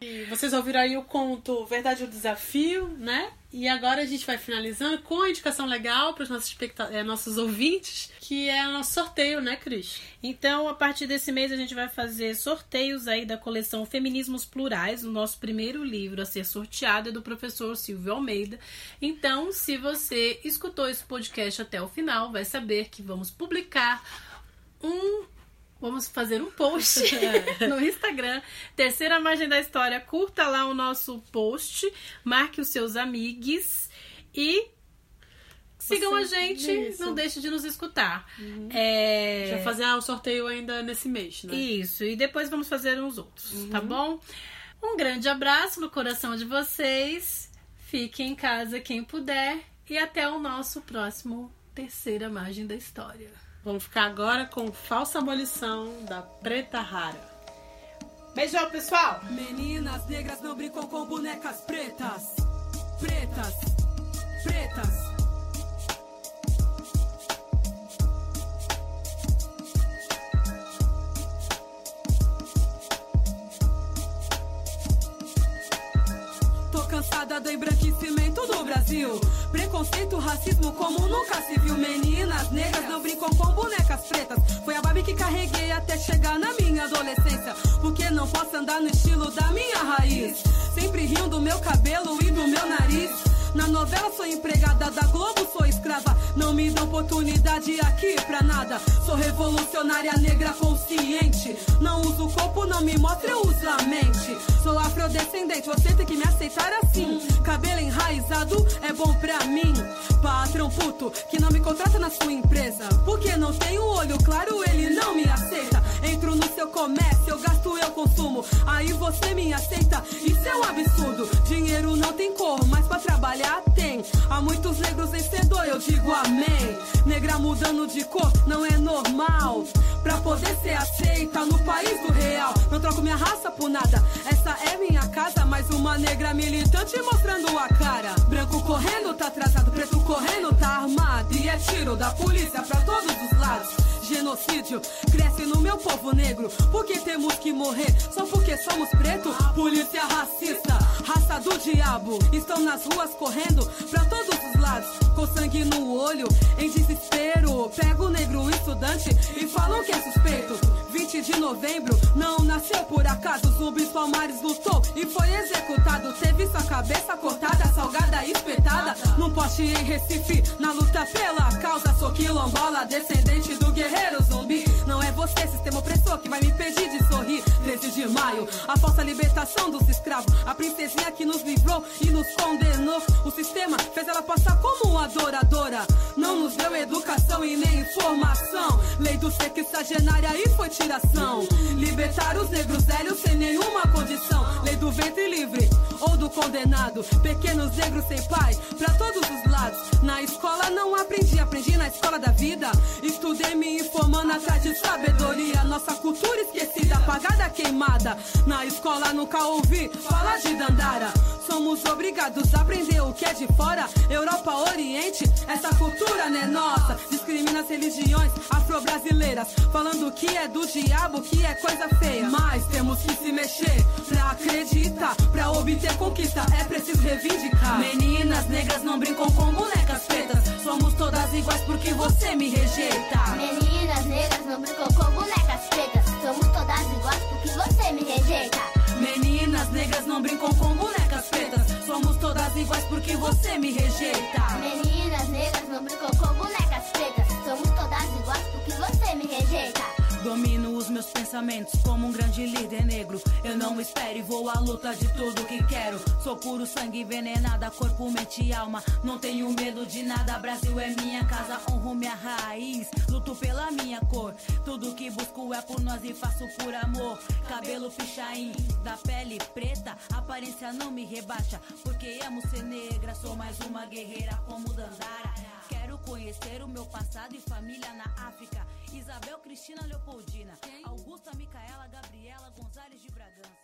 S2: E Vocês ouviram aí o conto Verdade ou Desafio, né? E agora a gente vai finalizando com a indicação legal para os nossos, eh, nossos ouvintes, que é o nosso sorteio, né, Cris?
S1: Então, a partir desse mês, a gente vai fazer sorteios aí da coleção Feminismos Plurais. O nosso primeiro livro a ser sorteado é do professor Silvio Almeida. Então, se você escutou esse podcast até o final, vai saber que vamos publicar um. Vamos fazer um post [laughs] [laughs] no Instagram. Terceira margem da história. Curta lá o nosso post, marque os seus amigos e sigam
S2: Você-
S1: a gente.
S2: isso.
S1: Não deixe de nos escutar.
S2: A
S1: É...
S2: vai fazer ah, o sorteio ainda nesse mês, né?
S1: Isso, e depois vamos fazer uns outros, tá bom? Um grande abraço no coração de vocês. Fiquem em casa quem puder. E até o nosso próximo Terceira Margem da História.
S2: Vamos ficar agora com Falsa Abolição da Preta Rara.
S1: Beijão, pessoal!
S3: Meninas negras não brincam com bonecas pretas. Pretas, pretas.
S12: Avançada do embranquecimento do Brasil. Preconceito, racismo como nunca se viu. Meninas negras não brincam com bonecas pretas. Foi a Barbie que carreguei até chegar na minha adolescência. Porque não posso andar no estilo da minha raiz. Sempre rindo do meu cabelo e do meu nariz. Na novela sou empregada da Globo, sou escrava. Não me dão oportunidade aqui pra nada. Sou revolucionária negra consciente. Não uso o corpo, não me mostra, eu uso a mente. Sou afrodescendente, você tem que me aceitar assim. Cabelo enraizado é bom pra mim. Patrão puto que não me contrata na sua empresa. Porque não tenho olho claro, ele não me aceita. Entro no seu comércio, eu gasto, eu consumo. Aí você me aceita, isso é um absurdo. Dinheiro não tem cor, mas pra trabalhar tem. Há muitos negros vencedor, eu digo amém. Negra mudando de cor não é normal. Pra poder ser aceita no país do real. Não troco minha raça por nada. Essa é minha casa, mais uma negra militante mostrando a cara. Branco correndo, tá atrasado, preto correndo, tá armado. E é tiro da polícia pra todos os lados genocídio cresce no meu povo negro. Porque temos que morrer só porque somos preto? Polícia racista, do diabo. Estão nas ruas correndo pra todos os lados, com sangue no olho, em desespero. Pego o negro estudante e falam que é suspeito. 20 de novembro, não nasceu por acaso. Zumbis Palmares lutou e foi executado. Teve sua cabeça cortada, salgada e espetada. Num poste em Recife, na luta pela causa. Sou quilombola, descendente do guerreiro zumbi. Não é você, sistema opressor, que vai me impedir de sorrir. 13 de maio, a falsa libertação dos escravos. A princesinha que nos livrou e nos condenou. O sistema fez ela passar como adoradora. Não nos deu educação e nem informação. Lei do sexagenária e foi tiração. Libertar os negros velhos sem nenhuma condição. Lei do ventre livre ou do condenado. Pequenos negros sem pai, pra todos os lados. Na escola não aprendi, aprendi na escola da vida. Estudei me informando atrás de sabedoria. Nossa cultura esquecida, apagada, queimada. Na escola nunca ouvi falar de Dandara. Somos obrigados a aprender o que é de fora. Europa, Oriente, essa cultura não é nossa. Discrimina as religiões afro-brasileiras. Falando que é do diabo, que é coisa feia. Mas temos que se mexer pra acreditar. Pra obter conquista é preciso reivindicar. Meninas negras não brincam com bonecas pretas. Somos todas iguais porque você me rejeita.
S13: Meninas negras não brincam com bonecas pretas. Somos todas iguais porque você me rejeita.
S12: Meninas negras não brincam com bonecas. Todas iguais porque você me rejeita.
S13: Meninas negras não brincam com bonecas pretas. Somos todas iguais porque você me rejeita.
S12: Domino os meus pensamentos como um grande líder negro. Eu não espero e vou à luta de tudo que quero. Sou puro sangue envenenada, corpo, mente e alma. Não tenho medo de nada. Brasil é minha casa, honro minha raiz. Luto pela minha cor. Tudo que busco é por nós e faço por amor. Cabelo pichain, da pele preta. Aparência não me rebaixa, porque amo ser negra. Sou mais uma guerreira como Dandara. Quero conhecer o meu passado e família na África. Isabel Cristina Leopoldina, Augusta Micaela Gabriela Gonzalez de Bragança.